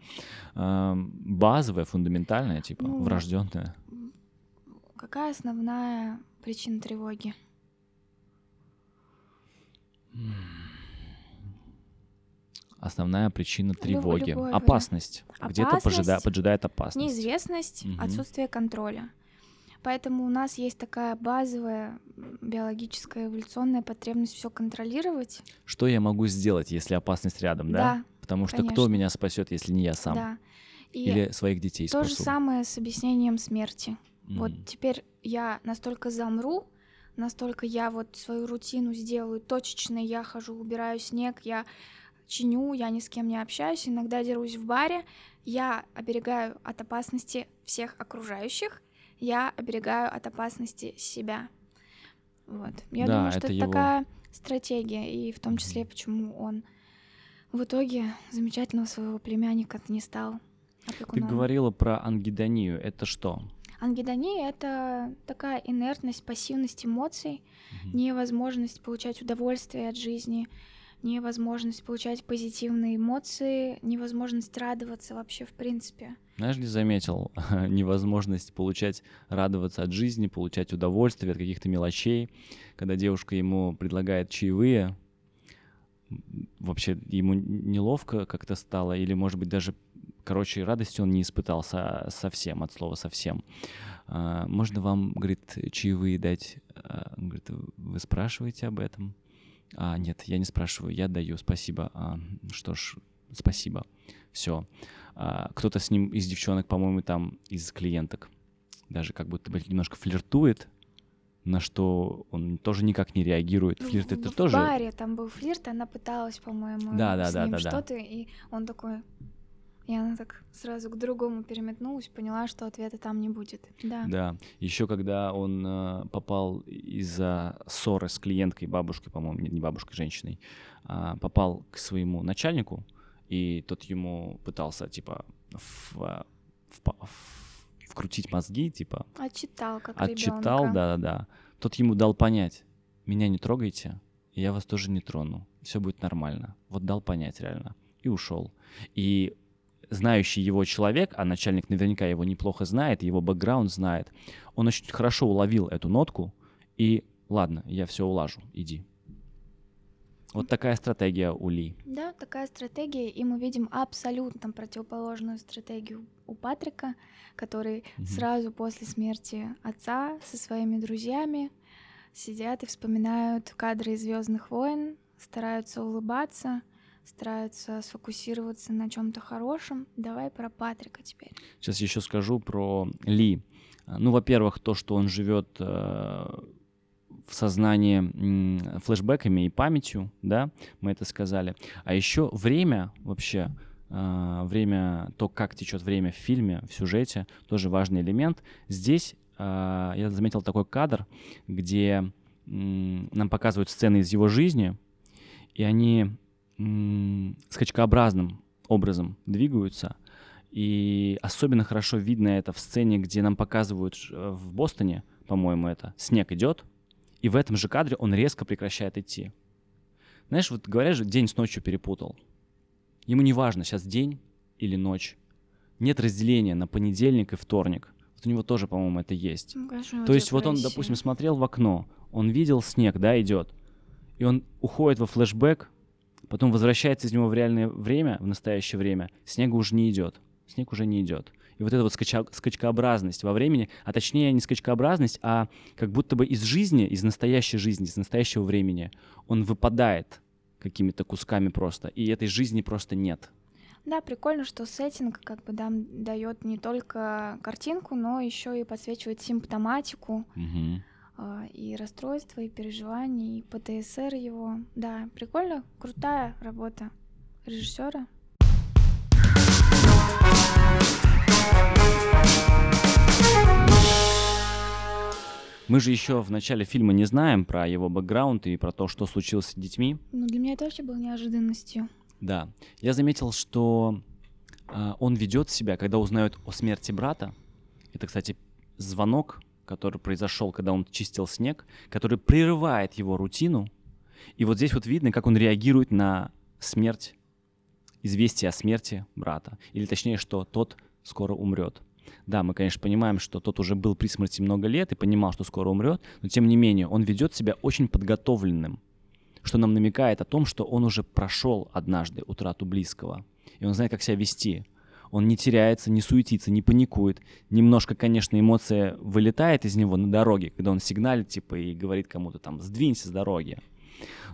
э, базовое, фундаментальное, типа ну, врожденное? Какая основная причина тревоги? Основная причина тревоги. Любой, опасность. опасность. Где-то поджида, поджидает опасность. Неизвестность, угу. отсутствие контроля. Поэтому у нас есть такая базовая биологическая эволюционная потребность все контролировать. Что я могу сделать, если опасность рядом, да? Да. Потому что конечно. кто меня спасет, если не я сам? Да. И Или своих детей То спасу? же самое с объяснением смерти. Mm. Вот теперь я настолько замру, настолько я вот свою рутину сделаю точечно, я хожу, убираю снег, я чиню, я ни с кем не общаюсь, иногда дерусь в баре, я оберегаю от опасности всех окружающих, я оберегаю от опасности себя. Вот. Я да, думаю, что это, это его... такая стратегия, и в том числе, почему он в итоге замечательного своего племянника не стал опекуном. Ты говорила про ангидонию. Это что? Ангидония — это такая инертность, пассивность эмоций, угу. невозможность получать удовольствие от жизни, невозможность получать позитивные эмоции, невозможность радоваться вообще в принципе. Знаешь, не заметил невозможность получать, радоваться от жизни, получать удовольствие от каких-то мелочей. Когда девушка ему предлагает чаевые, вообще ему неловко как-то стало, или, может быть, даже, короче, радости он не испытал со совсем, от слова совсем. А, можно вам, говорит, чаевые дать? А, он говорит, вы спрашиваете об этом? А, нет, я не спрашиваю, я даю, спасибо. А, что ж, спасибо. Все. А, кто-то с ним из девчонок, по-моему, там из клиенток даже как будто бы немножко флиртует, на что он тоже никак не реагирует. Ну, Флирт в, это в тоже. баре там был флирт, она пыталась, по-моему, Да, да, с да, ним да, да. что-то, и он такой, и она так сразу к другому переметнулась, поняла, что ответа там не будет. Да. Да. Еще когда он э, попал из-за ссоры с клиенткой, бабушкой, по-моему, не бабушкой, женщиной, а, попал к своему начальнику, и тот ему пытался, типа, в- а, впа- в- вкрутить мозги, типа, Отчитал, как отчитал, да-да-да. Тот ему дал понять, меня не трогайте, я вас тоже не трону, все будет нормально. Вот дал понять реально. И ушел. И знающий его человек, а начальник наверняка его неплохо знает, его бэкграунд знает, он очень хорошо уловил эту нотку, и ладно, я все улажу, иди. Вот такая стратегия у Ли. Да, такая стратегия, и мы видим абсолютно противоположную стратегию у Патрика, который Мгм. сразу после смерти отца со своими друзьями сидят и вспоминают кадры из Звездных войн, стараются улыбаться, стараются сфокусироваться на чем-то хорошем. Давай про Патрика теперь. Сейчас еще скажу про Ли. Ну, во-первых, то, что он живет э, в сознании флешбеками и памятью, да, мы это сказали. А еще время вообще, э, время, то, как течет время в фильме, в сюжете, тоже важный элемент. Здесь э, я заметил такой кадр, где нам показывают сцены из его жизни, и они скачкообразным образом двигаются. И особенно хорошо видно это в сцене, где нам показывают э, в Бостоне, по-моему, это снег идет, и в этом же кадре он резко прекращает идти. Знаешь, вот говорят же, день с ночью перепутал. Ему не важно, сейчас день или ночь. Нет разделения на понедельник и вторник. Вот у него тоже, по-моему, это есть. Ну, конечно, у него То есть вот он, допустим, смотрел в окно, он видел снег, да, идет, и он уходит во флешбэк, потом возвращается из него в реальное время, в настоящее время, снега уже не идет, снег уже не идет. И вот эта вот скача- скачкообразность во времени, а точнее не скачкообразность, а как будто бы из жизни, из настоящей жизни, из настоящего времени, он выпадает какими-то кусками просто, и этой жизни просто нет. Да, прикольно, что сеттинг как бы дам, дает не только картинку, но еще и подсвечивает симптоматику Мгм. а, и расстройства, и переживания, и ПТСР его. Да, прикольно, крутая работа режиссера. Мы же еще в начале фильма не знаем про его бэкграунд и про то, что случилось с детьми. Ну, для меня это вообще было неожиданностью. Да. Я заметил, что а, он ведет себя, когда узнает о смерти брата. Это, кстати, звонок, который произошел, когда он чистил снег, который прерывает его рутину. И вот здесь вот видно, как он реагирует на смерть, известие о смерти брата. Или точнее, что тот скоро умрет. Да, мы, конечно, понимаем, что тот уже был при смерти много лет и понимал, что скоро умрет, но тем не менее он ведет себя очень подготовленным, что нам намекает о том, что он уже прошел однажды утрату близкого, и он знает, как себя вести. Он не теряется, не суетится, не паникует. Немножко, конечно, эмоция вылетает из него на дороге, когда он сигналит, типа, и говорит кому-то там «сдвинься с дороги».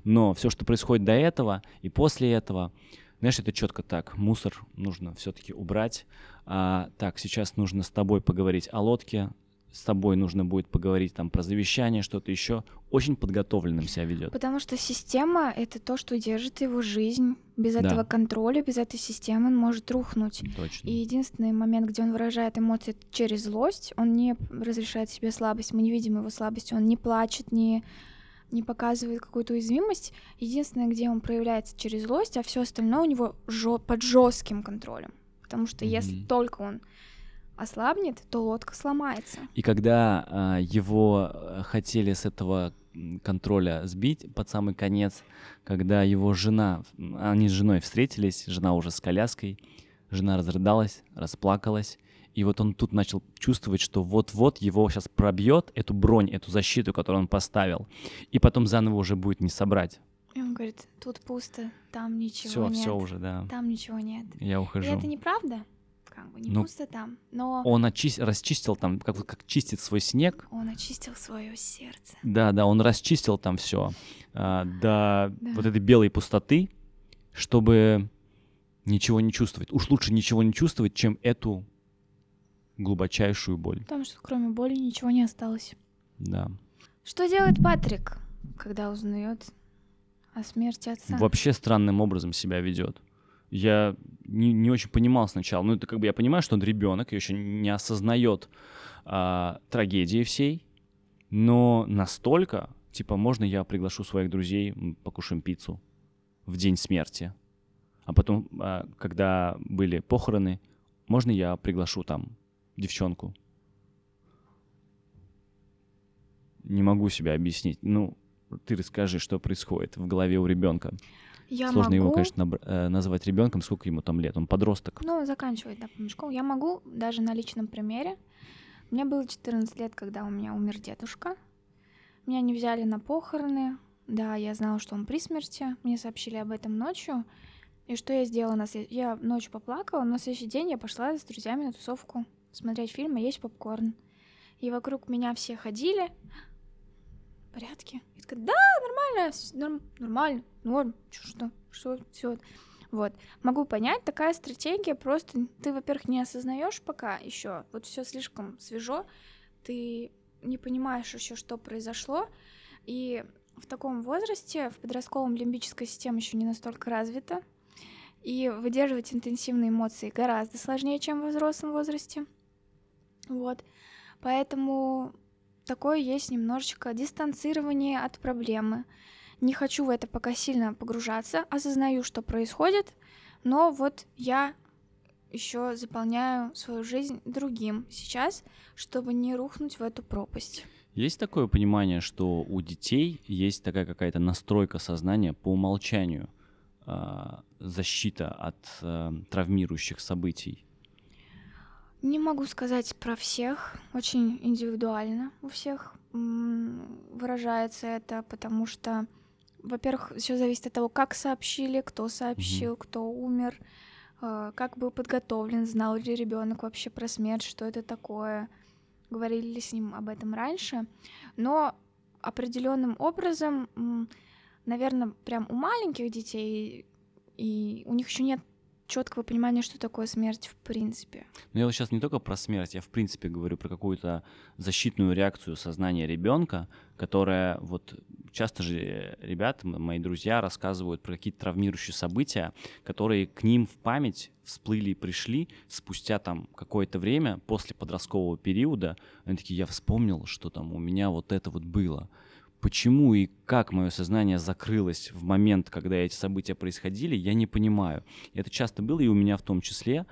Но все, что происходит до этого и после этого, знаешь, это четко так. Мусор нужно все-таки убрать. А, так, сейчас нужно с тобой поговорить о лодке. С тобой нужно будет поговорить там про завещание, что-то еще. Очень подготовленным себя ведет. Потому что система — это то, что держит его жизнь. Без Да. этого контроля, без этой системы он может рухнуть. Точно. И единственный момент, где он выражает эмоции через злость, он не разрешает себе слабость, мы не видим его слабости, он не плачет, не, не показывает какую-то уязвимость. Единственное, где он проявляется через злость, а все остальное у него жё- под жестким контролем. Потому что если Мгм. только он ослабнет, то лодка сломается. И когда а, его а, хотели с этого контроля сбить под самый конец, когда его жена, они с женой встретились, жена уже с коляской, жена разрыдалась, расплакалась, и вот он тут начал чувствовать, что вот-вот его сейчас пробьет эту бронь, эту защиту, которую он поставил, и потом заново уже будет не собрать. И он говорит, тут пусто, там ничего Все, нет. все уже, да. Там ничего нет. Я И ухожу. это неправда. Как бы не Ну, пусто там. Но Он очи- расчистил там, как, как чистит свой снег. он очистил свое сердце. Да, да, он расчистил там все до Да. вот этой белой пустоты, чтобы ничего не чувствовать. Уж лучше ничего не чувствовать, чем эту глубочайшую боль. Потому что кроме боли ничего не осталось. Да. Что делает Патрик, когда узнает о смерти отца? Вообще странным образом себя ведет. Я не, не очень понимал сначала. Ну, это как бы я понимаю, что он ребенок, и еще не осознает а, трагедии всей, но настолько, типа, можно я приглашу своих друзей, покушаем пиццу в день смерти. А потом, а, когда были похороны, можно я приглашу там девчонку. Не могу себя объяснить. Ну, ты расскажи, что происходит в голове у ребенка. Я Сложно могу... его, конечно, набр- э, назвать ребенком. Сколько ему там лет? Он подросток. Ну, заканчивает, да, школу. Я могу даже на личном примере. Мне было 14 лет, когда у меня умер дедушка. Меня не взяли на похороны. Да, я знала, что он при смерти. Мне сообщили об этом ночью. И что я сделала? Я ночью поплакала, но на следующий день я пошла с друзьями на тусовку смотреть фильм и есть попкорн. И вокруг меня все ходили. В порядке? Я такая, да, нормально, норм- нормально, норм, что, что, все. Вот. Могу понять, такая стратегия просто ты, во-первых, не осознаешь пока еще, вот все слишком свежо, ты не понимаешь еще, что произошло, и в таком возрасте, в подростковом лимбическая система еще не настолько развита, и выдерживать интенсивные эмоции гораздо сложнее, чем в взрослом возрасте. Вот. Поэтому такое есть немножечко дистанцирование от проблемы. Не хочу в это пока сильно погружаться, осознаю, что происходит, но вот я еще заполняю свою жизнь другим сейчас, чтобы не рухнуть в эту пропасть. Есть такое понимание, что у детей есть такая какая-то настройка сознания по умолчанию, а, защита от а, травмирующих событий? Не могу сказать про всех, очень индивидуально у всех выражается это, потому что, во-первых, все зависит от того, как сообщили, кто сообщил, кто умер, э, как был подготовлен, знал ли ребенок вообще про смерть, что это такое, говорили ли с ним об этом раньше. Но определенным образом, наверное, прям у маленьких детей, и у них еще нет четкого понимания, что такое смерть в принципе. Но я вот сейчас не только про смерть, я в принципе говорю про какую-то защитную реакцию сознания ребенка, которая вот часто же ребята, м- мои друзья рассказывают про какие-то травмирующие события, которые к ним в память всплыли и пришли спустя там какое-то время после подросткового периода. Они такие, я вспомнил, что там у меня вот это вот было. Почему и как мое сознание закрылось в момент, когда эти события происходили, я не понимаю. Это часто было и у меня в том числе.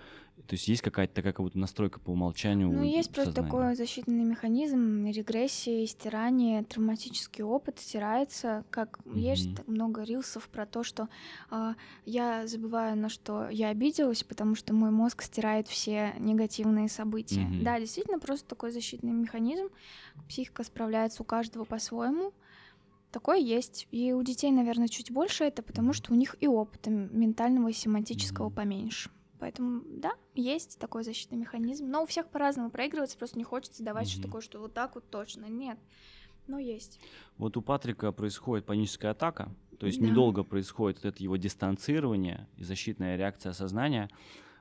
То есть есть какая-то такая как будто настройка по умолчанию. Ну, есть просто сознания. такой защитный механизм, регрессия, стирание, травматический опыт стирается, как есть Мгм. так много рилсов про то, что а, я забываю, на что я обиделась, потому что мой мозг стирает все негативные события. Мгм. Да, действительно, просто такой защитный механизм. Психика справляется у каждого по-своему. Такое есть. И у детей, наверное, чуть больше это, потому что у них и опыта ментального и семантического Мгм. поменьше. Поэтому, да, есть такой защитный механизм. Но у всех по-разному проигрывается, просто не хочется давать что Мгм. такое, что вот так вот точно. Нет. Но есть. Вот у Патрика происходит паническая атака, то есть Да. недолго происходит это его дистанцирование и защитная реакция сознания.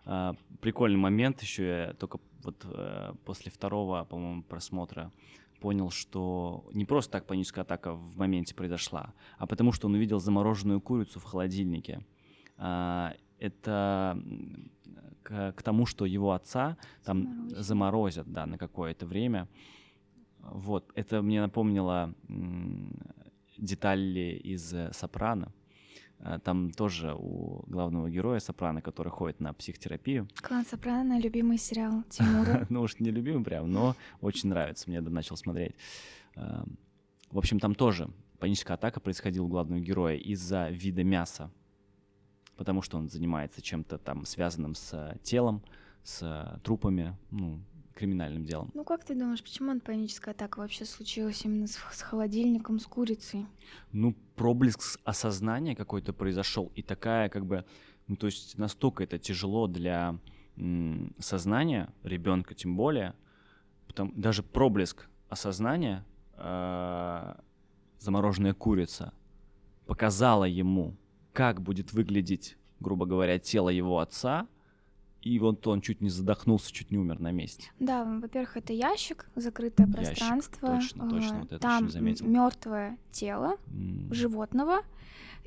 А, прикольный момент еще я только вот э, после второго, по-моему, просмотра понял, что не просто так паническая атака в моменте произошла, а потому что он увидел замороженную курицу в холодильнике. А, это к, к тому, что его отца там Заморозили. заморозят, да, на какое-то время. Вот, это мне напомнило детали из э, «Сопрано». А, Там тоже у главного героя Сопрано, который ходит на психотерапию. Клан Сопрано, любимый сериал Тимура. Ну, уж не любимый прям, но очень нравится. Мне начал смотреть. А, В общем, там тоже паническая атака происходила у главного героя из-за вида мяса, потому что он занимается чем-то там связанным с телом, с трупами, ну, криминальным делом. Ну как ты думаешь, почему он паническая атака вообще случилась именно с, с холодильником, с курицей? Ну, проблеск осознания какой-то произошел, и такая как бы, ну то есть настолько это тяжело для м, сознания ребенка, тем более, потому, даже проблеск осознания, э, замороженная курица, показала ему, как будет выглядеть, грубо говоря, тело его отца, и вот он чуть не задохнулся, чуть не умер на месте. Да, во-первых, это ящик, закрытое пространство. Ящик, точно, точно, вот это Там мертвое тело М, животного.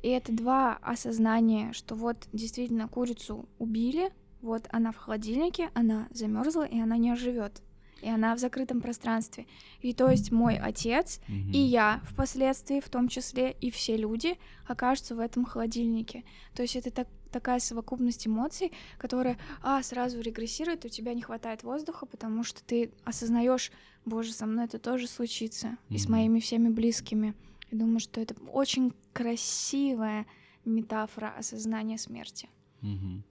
И это два осознания, что вот действительно курицу убили, вот она в холодильнике, она замерзла, и она не оживет. И она в закрытом пространстве. И то есть мой отец мгм. и я впоследствии, в том числе, и все люди окажутся в этом холодильнике. То есть это так- такая совокупность эмоций, которая, а, сразу регрессирует, у тебя не хватает воздуха, потому что ты осознаешь, боже, со мной это тоже случится, и с моими всеми близкими. Я думаю, что это очень красивая метафора осознания смерти. Мгм.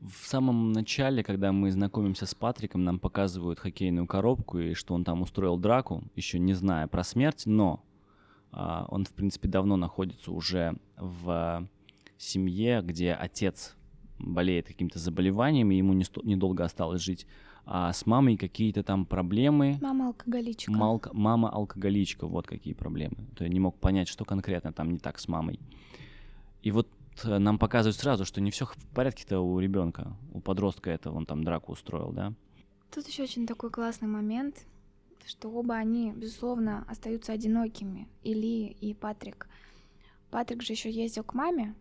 В самом начале, когда мы знакомимся с Патриком, нам показывают хоккейную коробку и что он там устроил драку, еще не зная про смерть, но а, он, в принципе, давно находится уже в семье, где отец болеет каким-то заболеванием, и ему не сто- недолго осталось жить, а с мамой какие-то там проблемы. Мама алкоголичка. Малка- мама алкоголичка, вот какие проблемы. То я не мог понять, что конкретно там не так с мамой. И вот э, нам показывают сразу, что не все в порядке-то у ребенка, у подростка этого, он там драку устроил, да? Тут еще очень такой классный момент, что оба они, безусловно, остаются одинокими, Или и Патрик. Патрик же еще ездил к маме,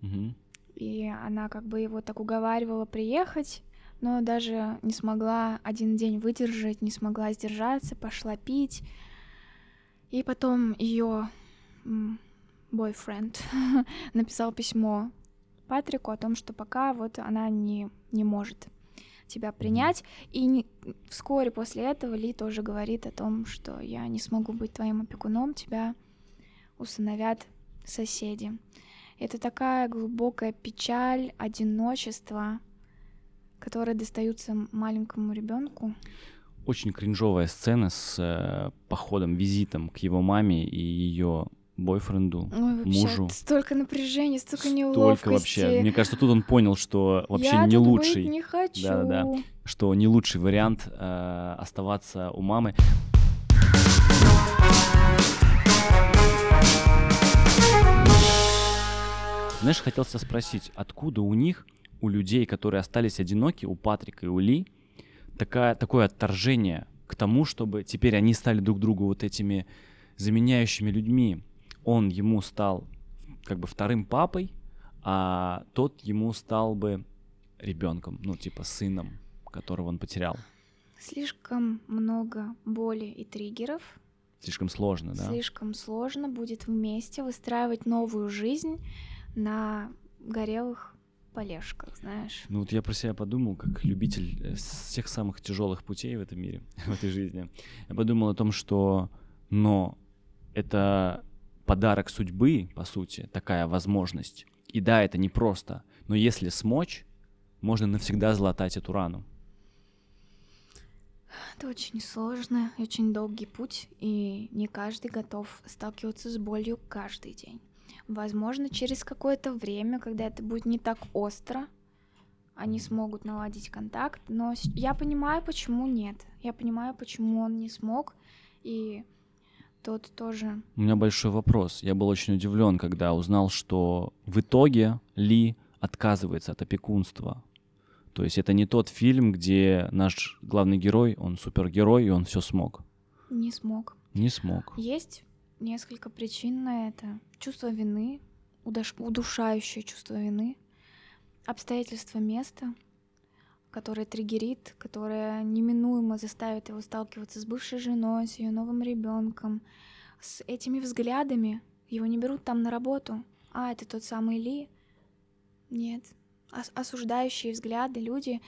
Мгм. и она как бы его так уговаривала приехать, но даже не смогла один день выдержать, не смогла сдержаться, пошла пить. И потом ее бойфренд написал письмо Патрику о том, что пока вот она не, не может тебя принять. И не- вскоре после этого Ли тоже говорит о том, что я не смогу быть твоим опекуном, тебя усыновят соседи. Это такая глубокая печаль, одиночество, которое достаются маленькому ребенку. Очень кринжовая сцена с э, походом, визитом к его маме и ее бойфренду. Ой, вообще, Мужу. столько напряжения, столько, Столько неловкости. вообще. Мне кажется, тут он понял, что вообще Я не тут лучший. быть не хочу. Да-да-да. что не лучший вариант э, оставаться у мамы. Знаешь, хотел тебя спросить, откуда у них, у людей, которые остались одиноки, у Патрика и у Ли, такая, такое отторжение к тому, чтобы теперь они стали друг другу вот этими заменяющими людьми. Он ему стал как бы вторым папой, а тот ему стал бы ребенком, ну типа сыном, которого он потерял. Слишком много боли и триггеров. Слишком сложно, да? Слишком сложно будет вместе выстраивать новую жизнь на горелых полежках, знаешь. Ну вот я про себя подумал, как любитель э, всех самых тяжелых путей в этом мире, в этой жизни. Я подумал о том, что, но это подарок судьбы, по сути, такая возможность. И да, это непросто, но если смочь, можно навсегда залатать эту рану. Это очень сложный, и очень долгий путь, и не каждый готов сталкиваться с болью каждый день. Возможно, через какое-то время, когда это будет не так остро, они смогут наладить контакт, но я понимаю, почему нет. Я понимаю, почему он не смог, и тот тоже У меня большой вопрос. Я был очень удивлен, когда узнал, что в итоге Ли отказывается от опекунства. То есть это не тот фильм, где наш главный герой, он супергерой, и он все смог. не смог. Не смог. Есть несколько причин на это. Чувство вины, удушающее чувство вины, обстоятельства места, которое триггерит, которое неминуемо заставит его сталкиваться с бывшей женой, с ее новым ребенком, с этими взглядами. Его не берут там на работу. А, это тот самый Ли? Нет. Ос- осуждающие взгляды, люди.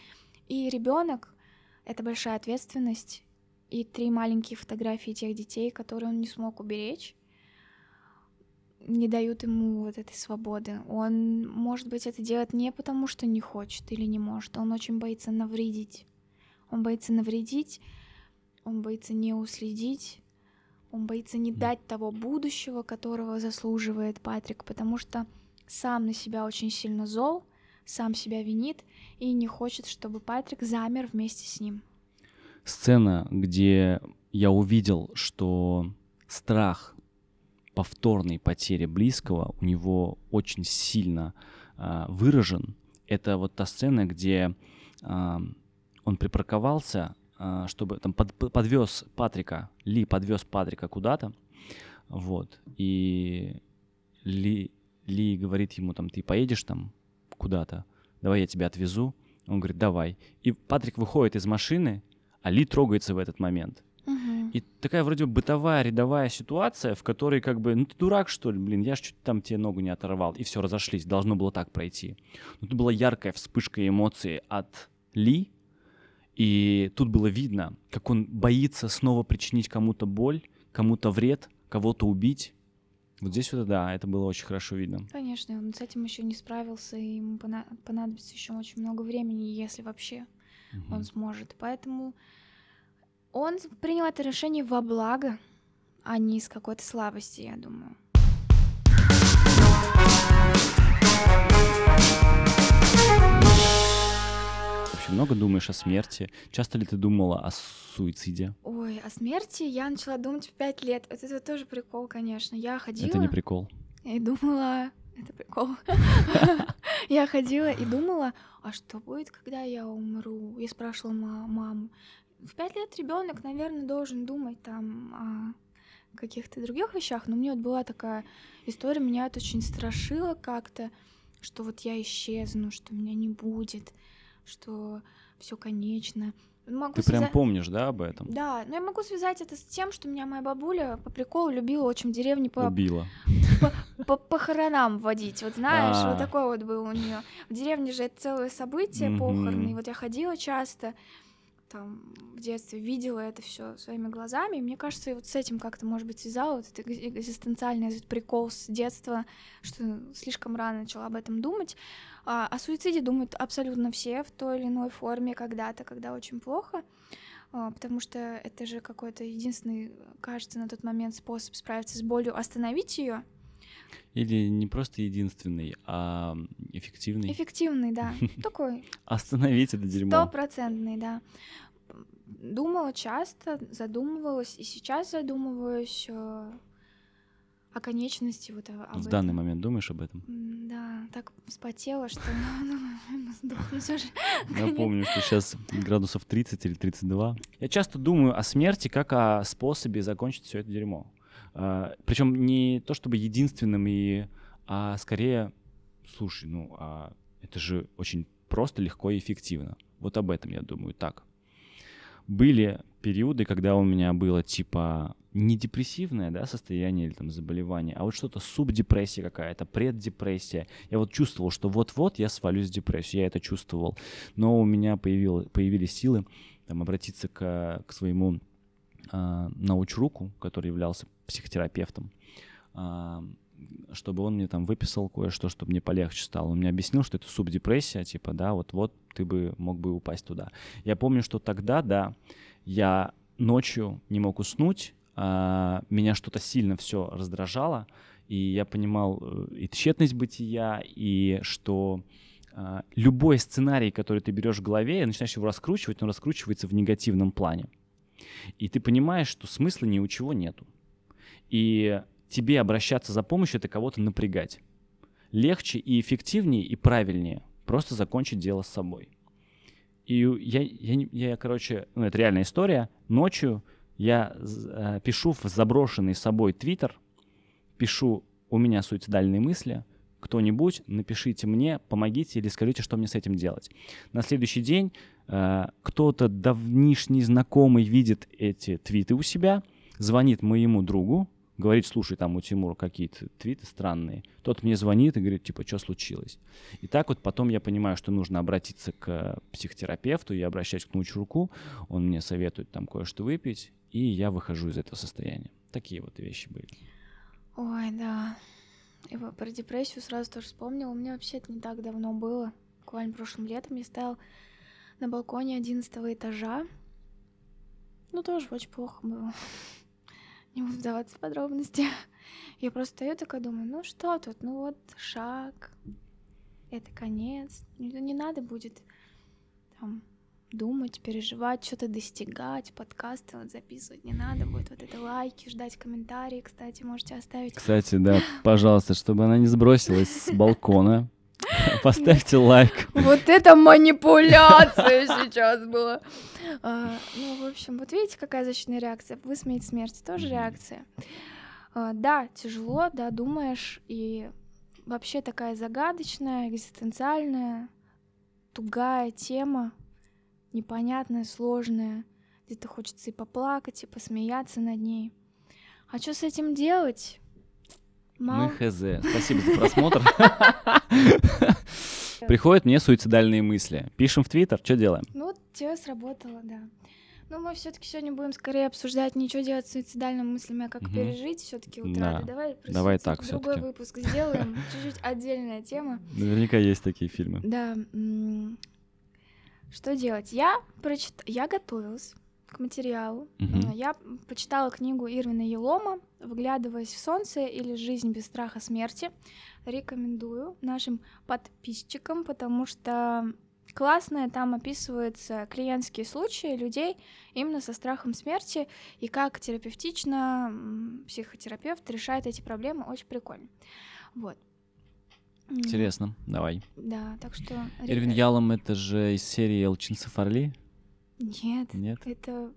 И ребенок — это большая ответственность. и три маленькие фотографии тех детей, которые он не смог уберечь, не дают ему вот этой свободы. Он, может быть, это делает не потому, что не хочет или не может. Он очень боится навредить. Он боится навредить, он боится не уследить, он боится не дать того будущего, которого заслуживает Патрик, потому что сам на себя очень сильно зол, сам себя винит и не хочет, чтобы Патрик замер вместе с ним. Сцена, где я увидел, что страх повторной потери близкого у него очень сильно э, выражен. Это вот та сцена, где э, он припарковался, э, чтобы там под, подвез Патрика, Ли подвез Патрика куда-то, вот, и Ли, Ли говорит ему там, ты поедешь там куда-то, давай я тебя отвезу. Он говорит, давай. И Патрик выходит из машины, а Ли трогается в этот момент. И такая вроде бытовая, рядовая ситуация, в которой как бы, ну ты дурак что ли, блин, я ж чуть там тебе ногу не оторвал. И все, разошлись, должно было так пройти. Но тут была яркая вспышка эмоций от Ли, и тут было видно, как он боится снова причинить кому-то боль, кому-то вред, кого-то убить. Вот здесь вот, да, это было очень хорошо видно. Конечно, он с этим еще не справился, и ему понадобится еще очень много времени, если вообще угу. он сможет. Поэтому он принял это решение во благо, а не из какой-то слабости, я думаю. Вообще много думаешь о смерти? Часто ли ты думала о суициде? Ой, о смерти я начала думать в пять лет. Это, это тоже прикол, конечно. Я ходила... Это не прикол. И думала... Это прикол. Я ходила и думала, а что будет, когда я умру? Я спрашивала маму, в пять лет ребенок, наверное, должен думать там о каких-то других вещах, но мне вот была такая история, меня это очень страшило как-то, что вот я исчезну, что меня не будет, что все конечно. Могу Ты связать... прям помнишь, да, об этом? Да, но я могу связать это с тем, что меня моя бабуля по приколу любила очень в деревне по... Убила. По, по похоронам водить, вот знаешь, А-а-а. вот такое вот было у нее. В деревне же это целое событие, похороны, и вот я ходила часто, там в детстве видела это все своими глазами. И мне кажется, и вот с этим как-то, может быть, связала вот этот экзистенциальный этот прикол с детства, что слишком рано начала об этом думать. А, о суициде думают абсолютно все в той или иной форме когда-то, когда очень плохо, а, потому что это же какой-то единственный, кажется, на тот момент способ справиться с болью, остановить ее. Или не просто единственный, а эффективный. Эффективный, да. Такой. Остановить это дерьмо. Стопроцентный, да думала часто, задумывалась, и сейчас задумываюсь э, о конечности вот об В этом. данный момент думаешь об этом? Да, так вспотела, что сдохну все же. Я помню, что сейчас градусов 30 или 32. Я часто думаю о смерти как о способе закончить все это дерьмо. А, Причем не то чтобы единственным, и, а скорее, слушай, ну а это же очень просто, легко и эффективно. Вот об этом я думаю так были периоды, когда у меня было типа не депрессивное да, состояние или там заболевание, а вот что-то субдепрессия какая-то, преддепрессия. Я вот чувствовал, что вот-вот я свалюсь в депрессию, я это чувствовал. Но у меня появил, появились силы там, обратиться к, к своему э, научруку, который являлся психотерапевтом, э, чтобы он мне там выписал кое-что, чтобы мне полегче стало. Он мне объяснил, что это субдепрессия, типа, да, вот-вот ты бы мог бы упасть туда. Я помню, что тогда, да, я ночью не мог уснуть, а, меня что-то сильно все раздражало, и я понимал э, и тщетность бытия, и что а, любой сценарий, который ты берешь в голове, и начинаешь его раскручивать, он раскручивается в негативном плане. И ты понимаешь, что смысла ни у чего нету. И тебе обращаться за помощью — это кого-то напрягать. Легче и эффективнее и правильнее просто закончить дело с собой. И я, я, я короче, ну это реальная история, ночью я э, пишу в заброшенный собой твиттер, пишу «У меня суицидальные мысли», кто-нибудь напишите мне, помогите или скажите, что мне с этим делать. На следующий день э, кто-то давнишний знакомый видит эти твиты у себя, звонит моему другу, говорить, слушай, там у Тимура какие-то твиты странные, тот мне звонит и говорит, типа, что случилось. И так вот потом я понимаю, что нужно обратиться к психотерапевту, я обращаюсь к научруку, он мне советует там кое-что выпить, и я выхожу из этого состояния. Такие вот вещи были. Ой, да. И про депрессию сразу тоже вспомнила. У меня вообще это не так давно было. Буквально прошлым летом я стоял на балконе 11 этажа. Ну, тоже очень плохо было. Не буду вдаваться в подробности. Я просто стою такая думаю, ну что тут, ну вот шаг, это конец. Не, не надо будет там думать, переживать, что-то достигать, подкасты вот записывать не надо будет, вот это лайки, ждать комментарии, кстати, можете оставить. Кстати, да, пожалуйста, чтобы она не сбросилась с балкона, поставьте лайк. Вот это манипуляция сейчас была. А, ну, в общем, вот видите, какая защитная реакция? Высмеять смерть тоже реакция. А, да, тяжело, да, думаешь, и вообще такая загадочная, экзистенциальная, тугая тема, непонятная, сложная. Где-то хочется и поплакать, и посмеяться над ней. А что с этим делать? Мам... Мы хз. Спасибо за просмотр. Приходят мне суицидальные мысли. Пишем в Твиттер, что делаем? Ну, тебе сработало, да. Ну, мы все-таки сегодня будем скорее обсуждать ничего делать с суицидальными мыслями, а как угу. пережить все-таки утраты. Да. Давай, Давай так другой выпуск сделаем. Чуть-чуть отдельная тема. Наверняка есть такие фильмы. Да. Что делать? Я прочит... я готовилась к материалу. Угу. Я почитала книгу Ирвина Елома «Выглядываясь в солнце» или «Жизнь без страха смерти». Рекомендую нашим подписчикам, потому что классное там описываются клиентские случаи людей именно со страхом смерти и как терапевтично психотерапевт решает эти проблемы. Очень прикольно. Вот. Интересно, давай. Да, так что... Эрвин Ялом это же из серии Элчин Фарли? Нет. Нет? Это...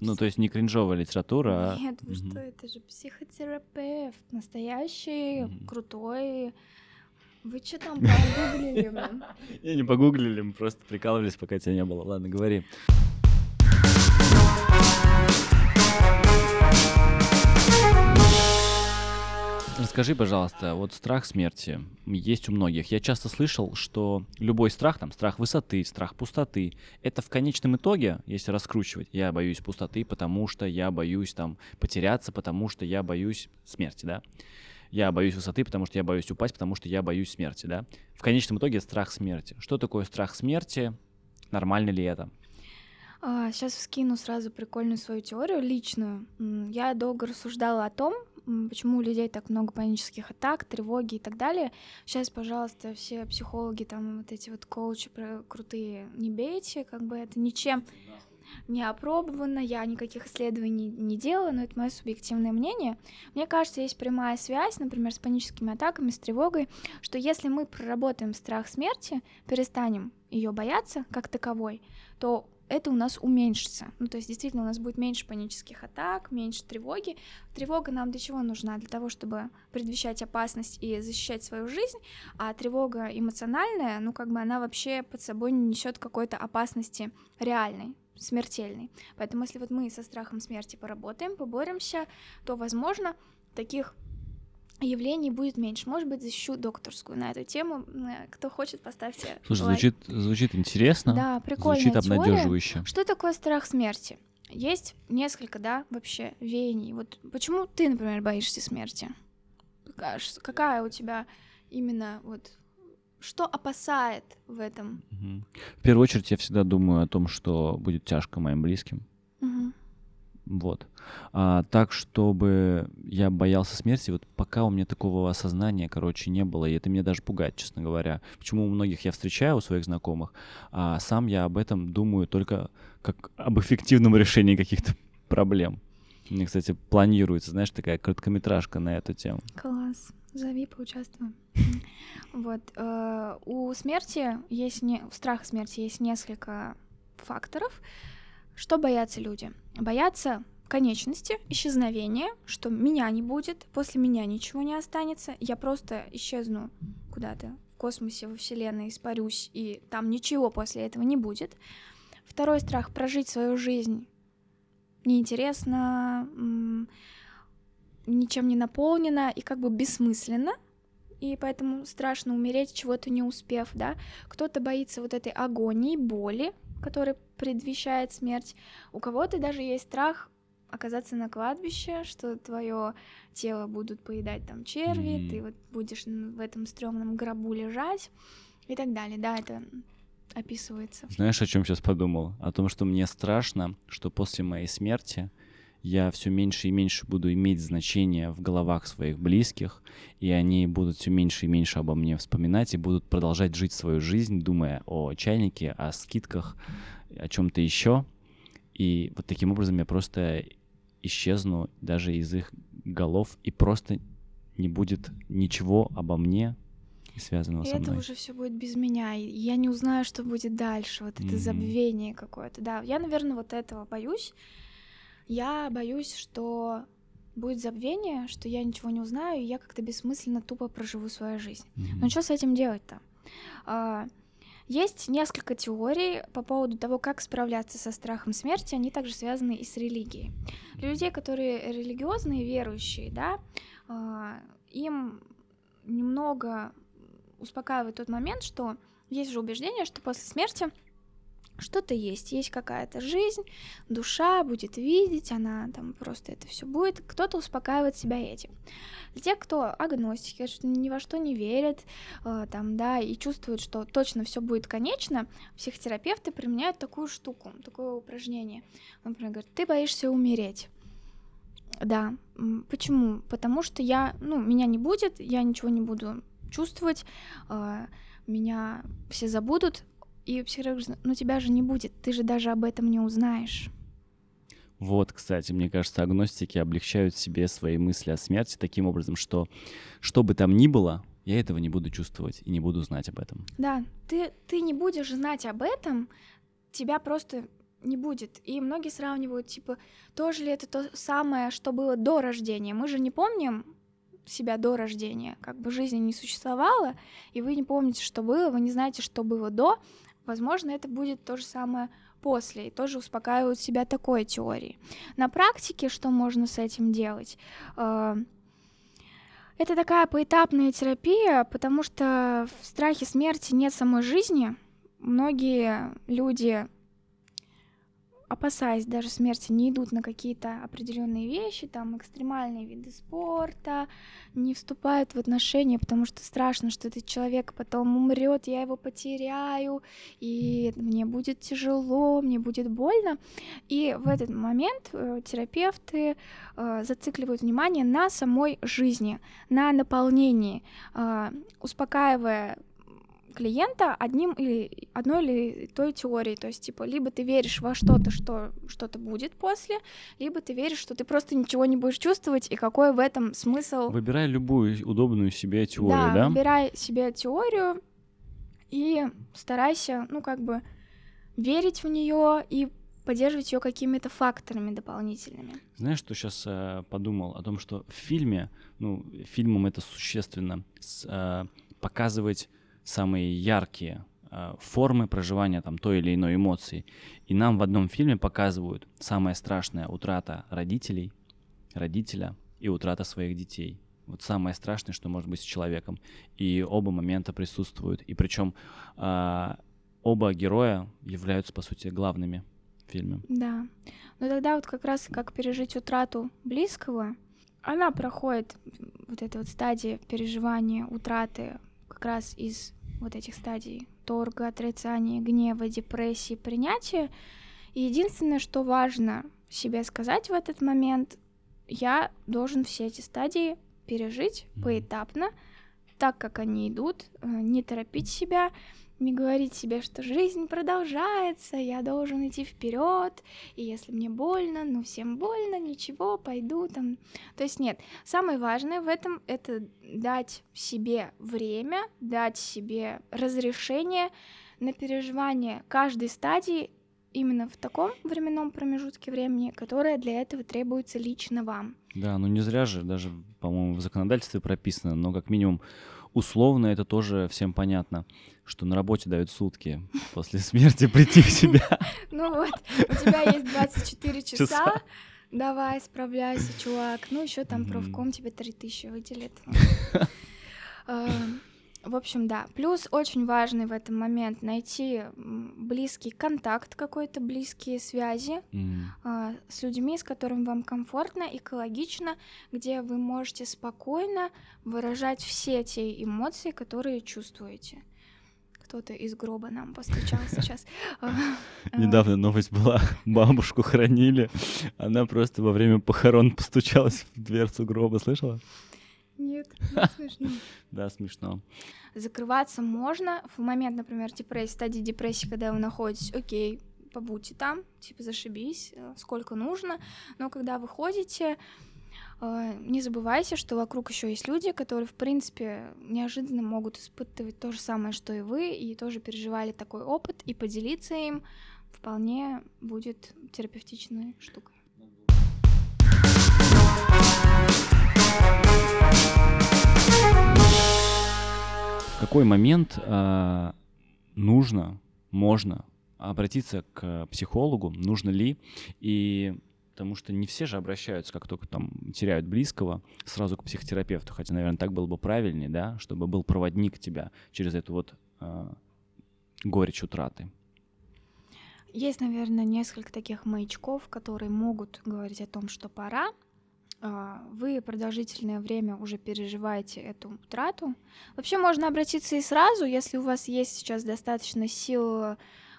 Ну, то есть не кринжовая литература, а... Нет, вы угу. что, это же психотерапевт, настоящий, угу. крутой. Вы что там погуглили? Я не погуглили, мы просто прикалывались, пока тебя не было. Ладно, говори. Расскажи, пожалуйста, вот страх смерти есть у многих. Я часто слышал, что любой страх, там, страх высоты, страх пустоты, это в конечном итоге, если раскручивать, я боюсь пустоты, потому что я боюсь там потеряться, потому что я боюсь смерти, да. Я боюсь высоты, потому что я боюсь упасть, потому что я боюсь смерти, да. В конечном итоге страх смерти. Что такое страх смерти? Нормально ли это? А, сейчас вскину сразу прикольную свою теорию личную. Я долго рассуждала о том, почему у людей так много панических атак, тревоги и так далее. Сейчас, пожалуйста, все психологи, там вот эти вот коучи крутые, не бейте, как бы это ничем не опробовано, я никаких исследований не делала, но это мое субъективное мнение. Мне кажется, есть прямая связь, например, с паническими атаками, с тревогой, что если мы проработаем страх смерти, перестанем ее бояться как таковой, то это у нас уменьшится. Ну, то есть, действительно, у нас будет меньше панических атак, меньше тревоги. Тревога нам для чего нужна? Для того, чтобы предвещать опасность и защищать свою жизнь, а тревога эмоциональная, ну, как бы она вообще под собой не несет какой-то опасности реальной смертельной. Поэтому, если вот мы со страхом смерти поработаем, поборемся, то, возможно, таких явлений будет меньше. Может быть, защищу докторскую на эту тему. Э, кто хочет, поставьте Слушай, лайк. звучит, звучит интересно. Да, прикольно. Звучит обнадеживающе. Что такое страх смерти? Есть несколько, да, вообще веяний. Вот почему ты, например, боишься смерти? Какая, какая у тебя именно вот что опасает в этом? В первую очередь я всегда думаю о том, что будет тяжко моим близким. Угу. Вот. А, так, чтобы я боялся смерти, вот пока у меня такого осознания, короче, не было, и это меня даже пугает, честно говоря. Почему у многих я встречаю, у своих знакомых, а сам я об этом думаю только как об эффективном решении каких-то проблем. Мне, кстати, планируется, знаешь, такая короткометражка на эту тему. Класс. Зови, поучаствуем. Вот. Э, у смерти есть не... Страха смерти есть несколько факторов. Что боятся люди? Боятся конечности, исчезновения, что меня не будет, после меня ничего не останется, я просто исчезну куда-то в космосе, во Вселенной, испарюсь, и там ничего после этого не будет. Второй страх — прожить свою жизнь неинтересно, ничем не наполнено и как бы бессмысленно, и поэтому страшно умереть, чего-то не успев, да. Кто-то боится вот этой агонии, боли, которая предвещает смерть. У кого-то даже есть страх оказаться на кладбище, что твое тело будут поедать там черви, mm-hmm. ты вот будешь в этом стрёмном гробу лежать и так далее. Да, это описывается. Знаешь, о чем сейчас подумал? О том, что мне страшно, что после моей смерти я все меньше и меньше буду иметь значение в головах своих близких, и они будут все меньше и меньше обо мне вспоминать и будут продолжать жить свою жизнь, думая о чайнике, о скидках, о чем-то еще. И вот таким образом я просто исчезну даже из их голов, и просто не будет ничего обо мне, связанного и со мной. это уже все будет без меня, и я не узнаю, что будет дальше, вот это mm-hmm. забвение какое-то, да. Я, наверное, вот этого боюсь, я боюсь, что будет забвение, что я ничего не узнаю, и я как-то бессмысленно тупо проживу свою жизнь. Mm-hmm. Ну что с этим делать-то? А, есть несколько теорий по поводу того, как справляться со страхом смерти, они также связаны и с религией. Для людей, которые религиозные, верующие, да, а, им немного успокаивает тот момент, что есть же убеждение, что после смерти что-то есть, есть какая-то жизнь, душа будет видеть, она там просто это все будет. Кто-то успокаивает себя этим. Для тех, кто агностики, что ни во что не верят, э, там, да, и чувствуют, что точно все будет конечно, психотерапевты применяют такую штуку, такое упражнение. Он, например, говорит, ты боишься умереть. Да. Почему? Потому что я, ну, меня не будет, я ничего не буду чувствовать, э, меня все забудут, и психолог говорит, ну тебя же не будет, ты же даже об этом не узнаешь. Вот, кстати, мне кажется, агностики облегчают себе свои мысли о смерти таким образом, что что бы там ни было, я этого не буду чувствовать и не буду знать об этом. Да, ты, ты не будешь знать об этом, тебя просто не будет. И многие сравнивают, типа, тоже ли это то самое, что было до рождения. Мы же не помним себя до рождения, как бы жизни не существовало, и вы не помните, что было, вы не знаете, что было до, Возможно, это будет то же самое после, и тоже успокаивают себя такой теорией. На практике что можно с этим делать? Э, это такая поэтапная терапия, потому что в страхе смерти нет самой жизни. Многие люди опасаясь даже смерти, не идут на какие-то определенные вещи, там экстремальные виды спорта, не вступают в отношения, потому что страшно, что этот человек потом умрет, я его потеряю, и мне будет тяжело, мне будет больно. И в этот момент э, терапевты э, зацикливают внимание на самой жизни, на наполнении, э, успокаивая клиента одним или одной или той теорией. То есть, типа, либо ты веришь во что-то, что что-то будет после, либо ты веришь, что ты просто ничего не будешь чувствовать, и какой в этом смысл. Выбирай любую удобную себе теорию, да? Да, выбирай себе теорию и старайся, ну, как бы, верить в нее и поддерживать ее какими-то факторами дополнительными. Знаешь, что сейчас э, подумал о том, что в фильме, ну, фильмом это существенно, с, э, показывать самые яркие э, формы проживания там той или иной эмоции. И нам в одном фильме показывают самая страшная утрата родителей, родителя и утрата своих детей. Вот самое страшное, что может быть с человеком. И оба момента присутствуют. И причем э, оба героя являются, по сути, главными в фильме. Да. Но тогда вот как раз как пережить утрату близкого, она проходит вот эта вот стадия переживания утраты как раз из вот этих стадий торга, отрицания, гнева, депрессии, принятия. И единственное, что важно себе сказать в этот момент, я должен все эти стадии пережить поэтапно, так как они идут, э, не торопить себя, не говорить себе, что жизнь продолжается, я должен идти вперед, и если мне больно, ну всем больно, ничего, пойду там. То есть нет, самое важное в этом это дать себе время, дать себе разрешение на переживание каждой стадии именно в таком временном промежутке времени, которое для этого требуется лично вам. Да, ну не зря же, даже, по-моему, в законодательстве прописано, но как минимум условно это тоже всем понятно, что на работе дают сутки после смерти прийти в себя. Ну вот, у тебя есть 24 часа, Давай, справляйся, чувак. Ну, еще там Мгм. профком тебе 3000 выделит. В общем, да. Плюс очень важный в этом момент найти близкий контакт какой-то, близкие связи М. а, с людьми, с которыми вам комфортно, экологично, где вы можете спокойно выражать все те эмоции, которые чувствуете. Кто-то из гроба нам постучал сейчас. А, а, Недавно новость была, бабушку хоронили, она просто во время похорон постучалась в дверцу гроба, слышала? Нет, не смешно. Да, смешно. Закрываться можно в момент, например, депрессии, стадии депрессии, когда вы находитесь, окей, побудьте там, типа зашибись, э, сколько нужно, но когда вы ходите, э, не забывайте, что вокруг еще есть люди, которые, в принципе, неожиданно могут испытывать то же самое, что и вы, и тоже переживали такой опыт, и поделиться им вполне будет терапевтичной штукой. В какой момент а, нужно, можно обратиться к психологу, нужно ли, и потому что не все же обращаются, как только там теряют близкого, сразу к психотерапевту, хотя, наверное, так было бы правильнее, да, чтобы был проводник тебя через эту вот а, горечь утраты. Есть, наверное, несколько таких маячков, которые могут говорить о том, что пора. А, Вы продолжительное время уже переживаете эту утрату. Вообще можно обратиться и сразу, если у вас есть сейчас достаточно сил,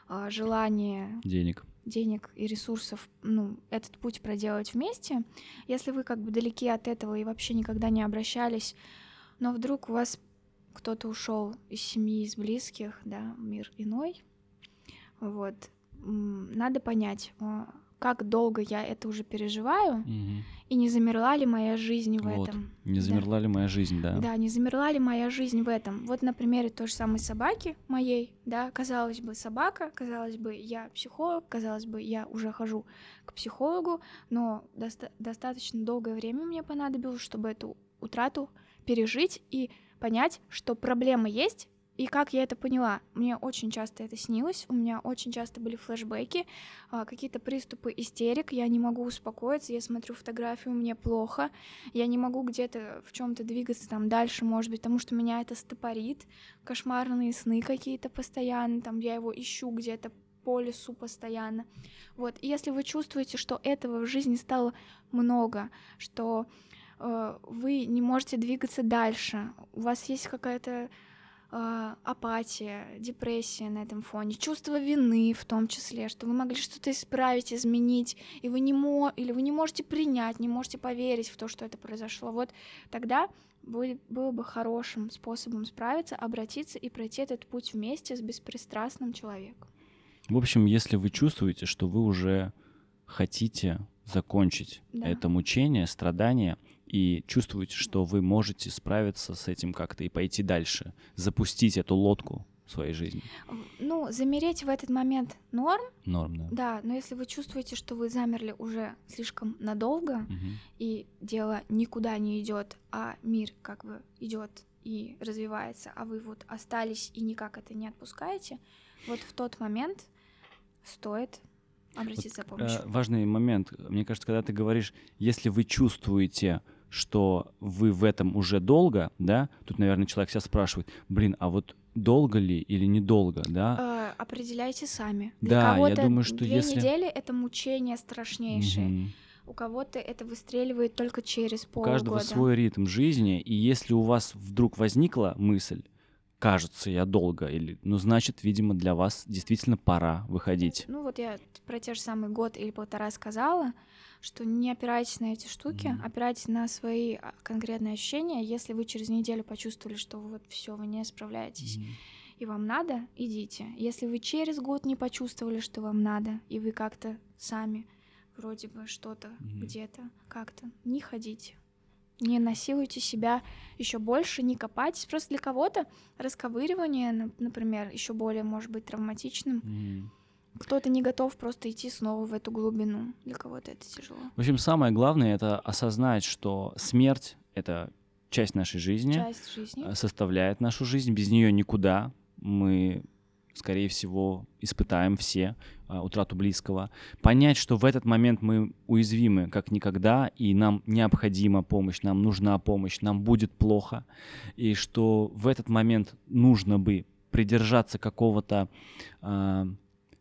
а, желания, Денег. денег и ресурсов, ну, этот путь проделать вместе. Если вы как бы далеки от этого и вообще никогда не обращались, но вдруг у вас кто-то ушел из семьи, из близких, да, мир иной, вот, надо понять, а, как долго я это уже переживаю, Мгм. и не замерла ли моя жизнь в Вот. этом. Не Да. замерла ли моя жизнь, да? Да, не замерла ли моя жизнь в этом? Вот на примере той же самой собаки моей, да, казалось бы, собака, казалось бы, я психолог, казалось бы, я уже хожу к психологу, но доста- достаточно долгое время мне понадобилось, чтобы эту утрату пережить и понять, что проблема есть, и как я это поняла? Мне очень часто это снилось, у меня очень часто были флешбеки, а, какие-то приступы истерик, я не могу успокоиться, я смотрю фотографию, мне плохо, я не могу где-то в чем-то двигаться там дальше, может быть, потому что меня это стопорит, кошмарные сны какие-то постоянно, там я его ищу где-то по лесу постоянно. Вот, и если вы чувствуете, что этого в жизни стало много, что э, вы не можете двигаться дальше, у вас есть какая-то апатия, депрессия на этом фоне, чувство вины в том числе, что вы могли что-то исправить, изменить, и вы не мо или вы не можете принять, не можете поверить в то, что это произошло. Вот тогда будет, было бы хорошим способом справиться, обратиться и пройти этот путь вместе с беспристрастным человеком. В общем, если вы чувствуете, что вы уже хотите закончить Да. это мучение, страдание, и чувствуете, что вы можете справиться с этим как-то и пойти дальше, запустить эту лодку в своей жизни. Ну, замереть в этот момент норм, Норм, да. да, но если вы чувствуете, что вы замерли уже слишком надолго, Мгм. и дело никуда не идет, а мир как бы идет и развивается, а вы вот остались и никак это не отпускаете, вот в тот момент стоит обратиться за Э, помощью. важный момент. Мне кажется, когда ты говоришь, если вы чувствуете, что вы в этом уже долго, да, тут, наверное, человек сейчас спрашивает, блин, а вот долго ли или недолго, да? Э, определяйте сами. Для Да, я думаю, что две если- недели это мучение страшнейшее. Мгм. У кого-то это выстреливает только через У полгода. каждого свой ритм жизни, и если у вас вдруг возникла мысль, кажется, я долго, или, ну, значит, видимо, для вас действительно пора выходить. Ну вот я про те же самый год или полтора сказала, что не опирайтесь на эти штуки, Мгм. опирайтесь на свои а, конкретные ощущения. Если вы через неделю почувствовали, что вот все, вы не справляетесь, Мгм. и вам надо, идите. Если вы через год не почувствовали, что вам надо, и вы как-то сами вроде бы что-то Мгм. где-то как-то, не ходите. Не насилуйте себя еще больше, не копайтесь. Просто для кого-то расковыривание, нап- например, еще более может быть травматичным. Мгм. Кто-то не готов просто идти снова в эту глубину. Для кого-то это тяжело. В общем, самое главное это осознать, что смерть это часть нашей жизни, Часть жизни. э, составляет нашу жизнь, без нее никуда. Мы скорее всего, испытаем все а, утрату близкого. Понять, что в этот момент мы уязвимы как никогда, и нам необходима помощь, нам нужна помощь, нам будет плохо, и что в этот момент нужно бы придержаться какого-то э,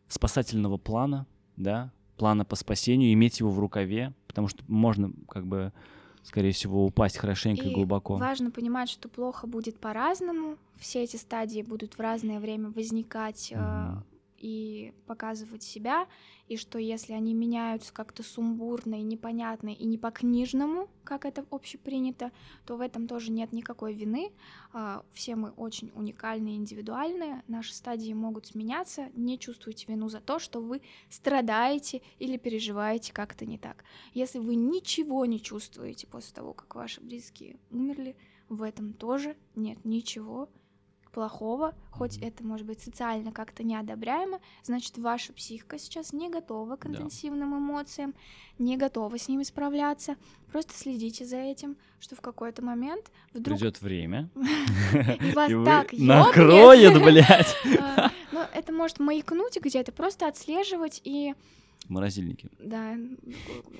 спасательного плана, да, плана по спасению, иметь его в рукаве, потому что можно как бы скорее всего, упасть хорошенько и, и глубоко. Важно понимать, что плохо будет по-разному. Все эти стадии будут в разное время возникать. Mm-hmm и показывать себя, и что если они меняются как-то сумбурно и непонятно и не по-книжному, как это общепринято, то в этом тоже нет никакой вины. А, все мы очень уникальные, индивидуальные, наши стадии могут сменяться, не чувствуйте вину за то, что вы страдаете или переживаете как-то не так. Если вы ничего не чувствуете после того, как ваши близкие умерли, в этом тоже нет ничего плохого, хоть это может быть социально как-то неодобряемо, значит, ваша психика сейчас не готова к интенсивным да. эмоциям, не готова с ними справляться. Просто следите за этим, что в какой-то момент вдруг... Придет время. Вас так накроет, блядь. А, ну, это может маякнуть где-то, просто отслеживать и морозильнике. Да,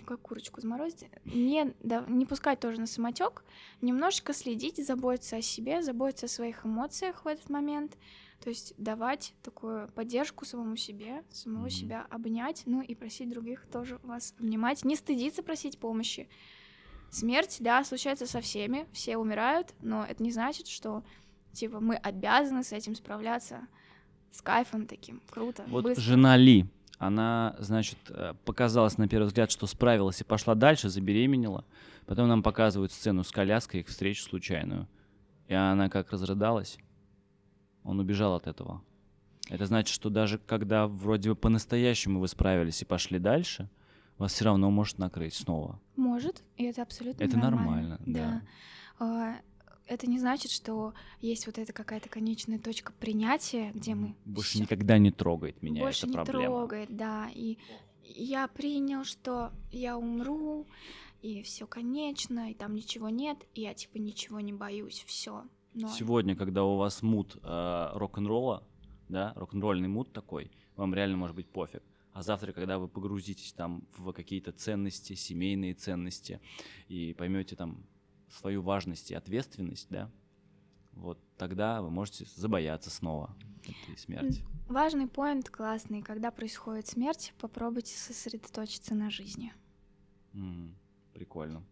как курочку заморозить. Не, да, не пускать тоже на самотек, немножечко следить, заботиться о себе, заботиться о своих эмоциях в этот момент. То есть давать такую поддержку самому себе, самого mm-hmm. себя обнять, ну и просить других тоже вас обнимать. Не стыдиться просить помощи. Смерть, да, случается со всеми, все умирают, но это не значит, что типа мы обязаны с этим справляться с кайфом таким. Круто. Вот быстро. жена Ли, она, значит, э, показалась на первый взгляд, что справилась и пошла дальше, забеременела. Потом нам показывают сцену с коляской, их встречу случайную. И она как разрыдалась. Он убежал от этого. Это значит, что даже когда вроде бы по-настоящему вы справились и пошли дальше, вас все равно может накрыть снова. Может, и это абсолютно это нормально. Это нормально, да. да это не значит, что есть вот эта какая-то конечная точка принятия, где мы больше всё... никогда не трогает меня больше эта не проблема. трогает, да, и я принял, что я умру, и все конечно, и там ничего нет, и я типа ничего не боюсь, все. Но... Сегодня, когда у вас мут э, рок-н-ролла, да, рок-н-ролльный мут такой, вам реально может быть пофиг. А завтра, когда вы погрузитесь там в какие-то ценности, семейные ценности, и поймете там свою важность и ответственность, да, вот тогда вы можете забояться снова этой смерти. Важный поинт классный. Когда происходит смерть, попробуйте сосредоточиться на жизни. Mm, прикольно.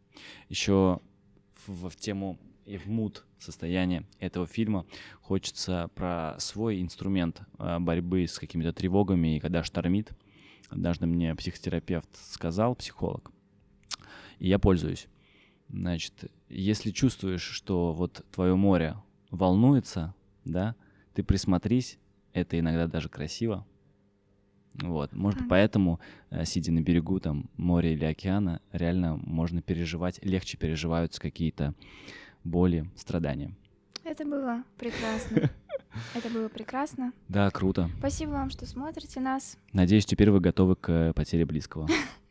Еще в, в тему и в мут состояние этого фильма хочется про свой инструмент э, борьбы с какими-то тревогами, и когда штормит. Однажды мне психотерапевт сказал, психолог, и я пользуюсь. Значит, если чувствуешь, что вот твое море волнуется, да, ты присмотрись, это иногда даже красиво. Вот, может, mm. поэтому, э, сидя на берегу там моря или океана, реально можно переживать, легче переживаются какие-то боли, страдания. Это было прекрасно. Это было прекрасно. Да, круто. Спасибо вам, что смотрите нас. Надеюсь, теперь вы готовы к потере близкого.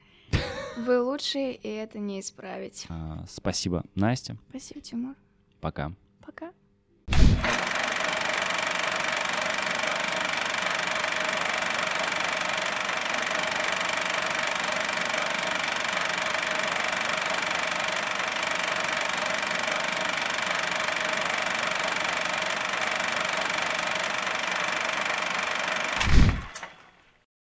Вы лучшие, и это не исправить. А, спасибо, Настя. Спасибо, Тимур. Пока. Пока.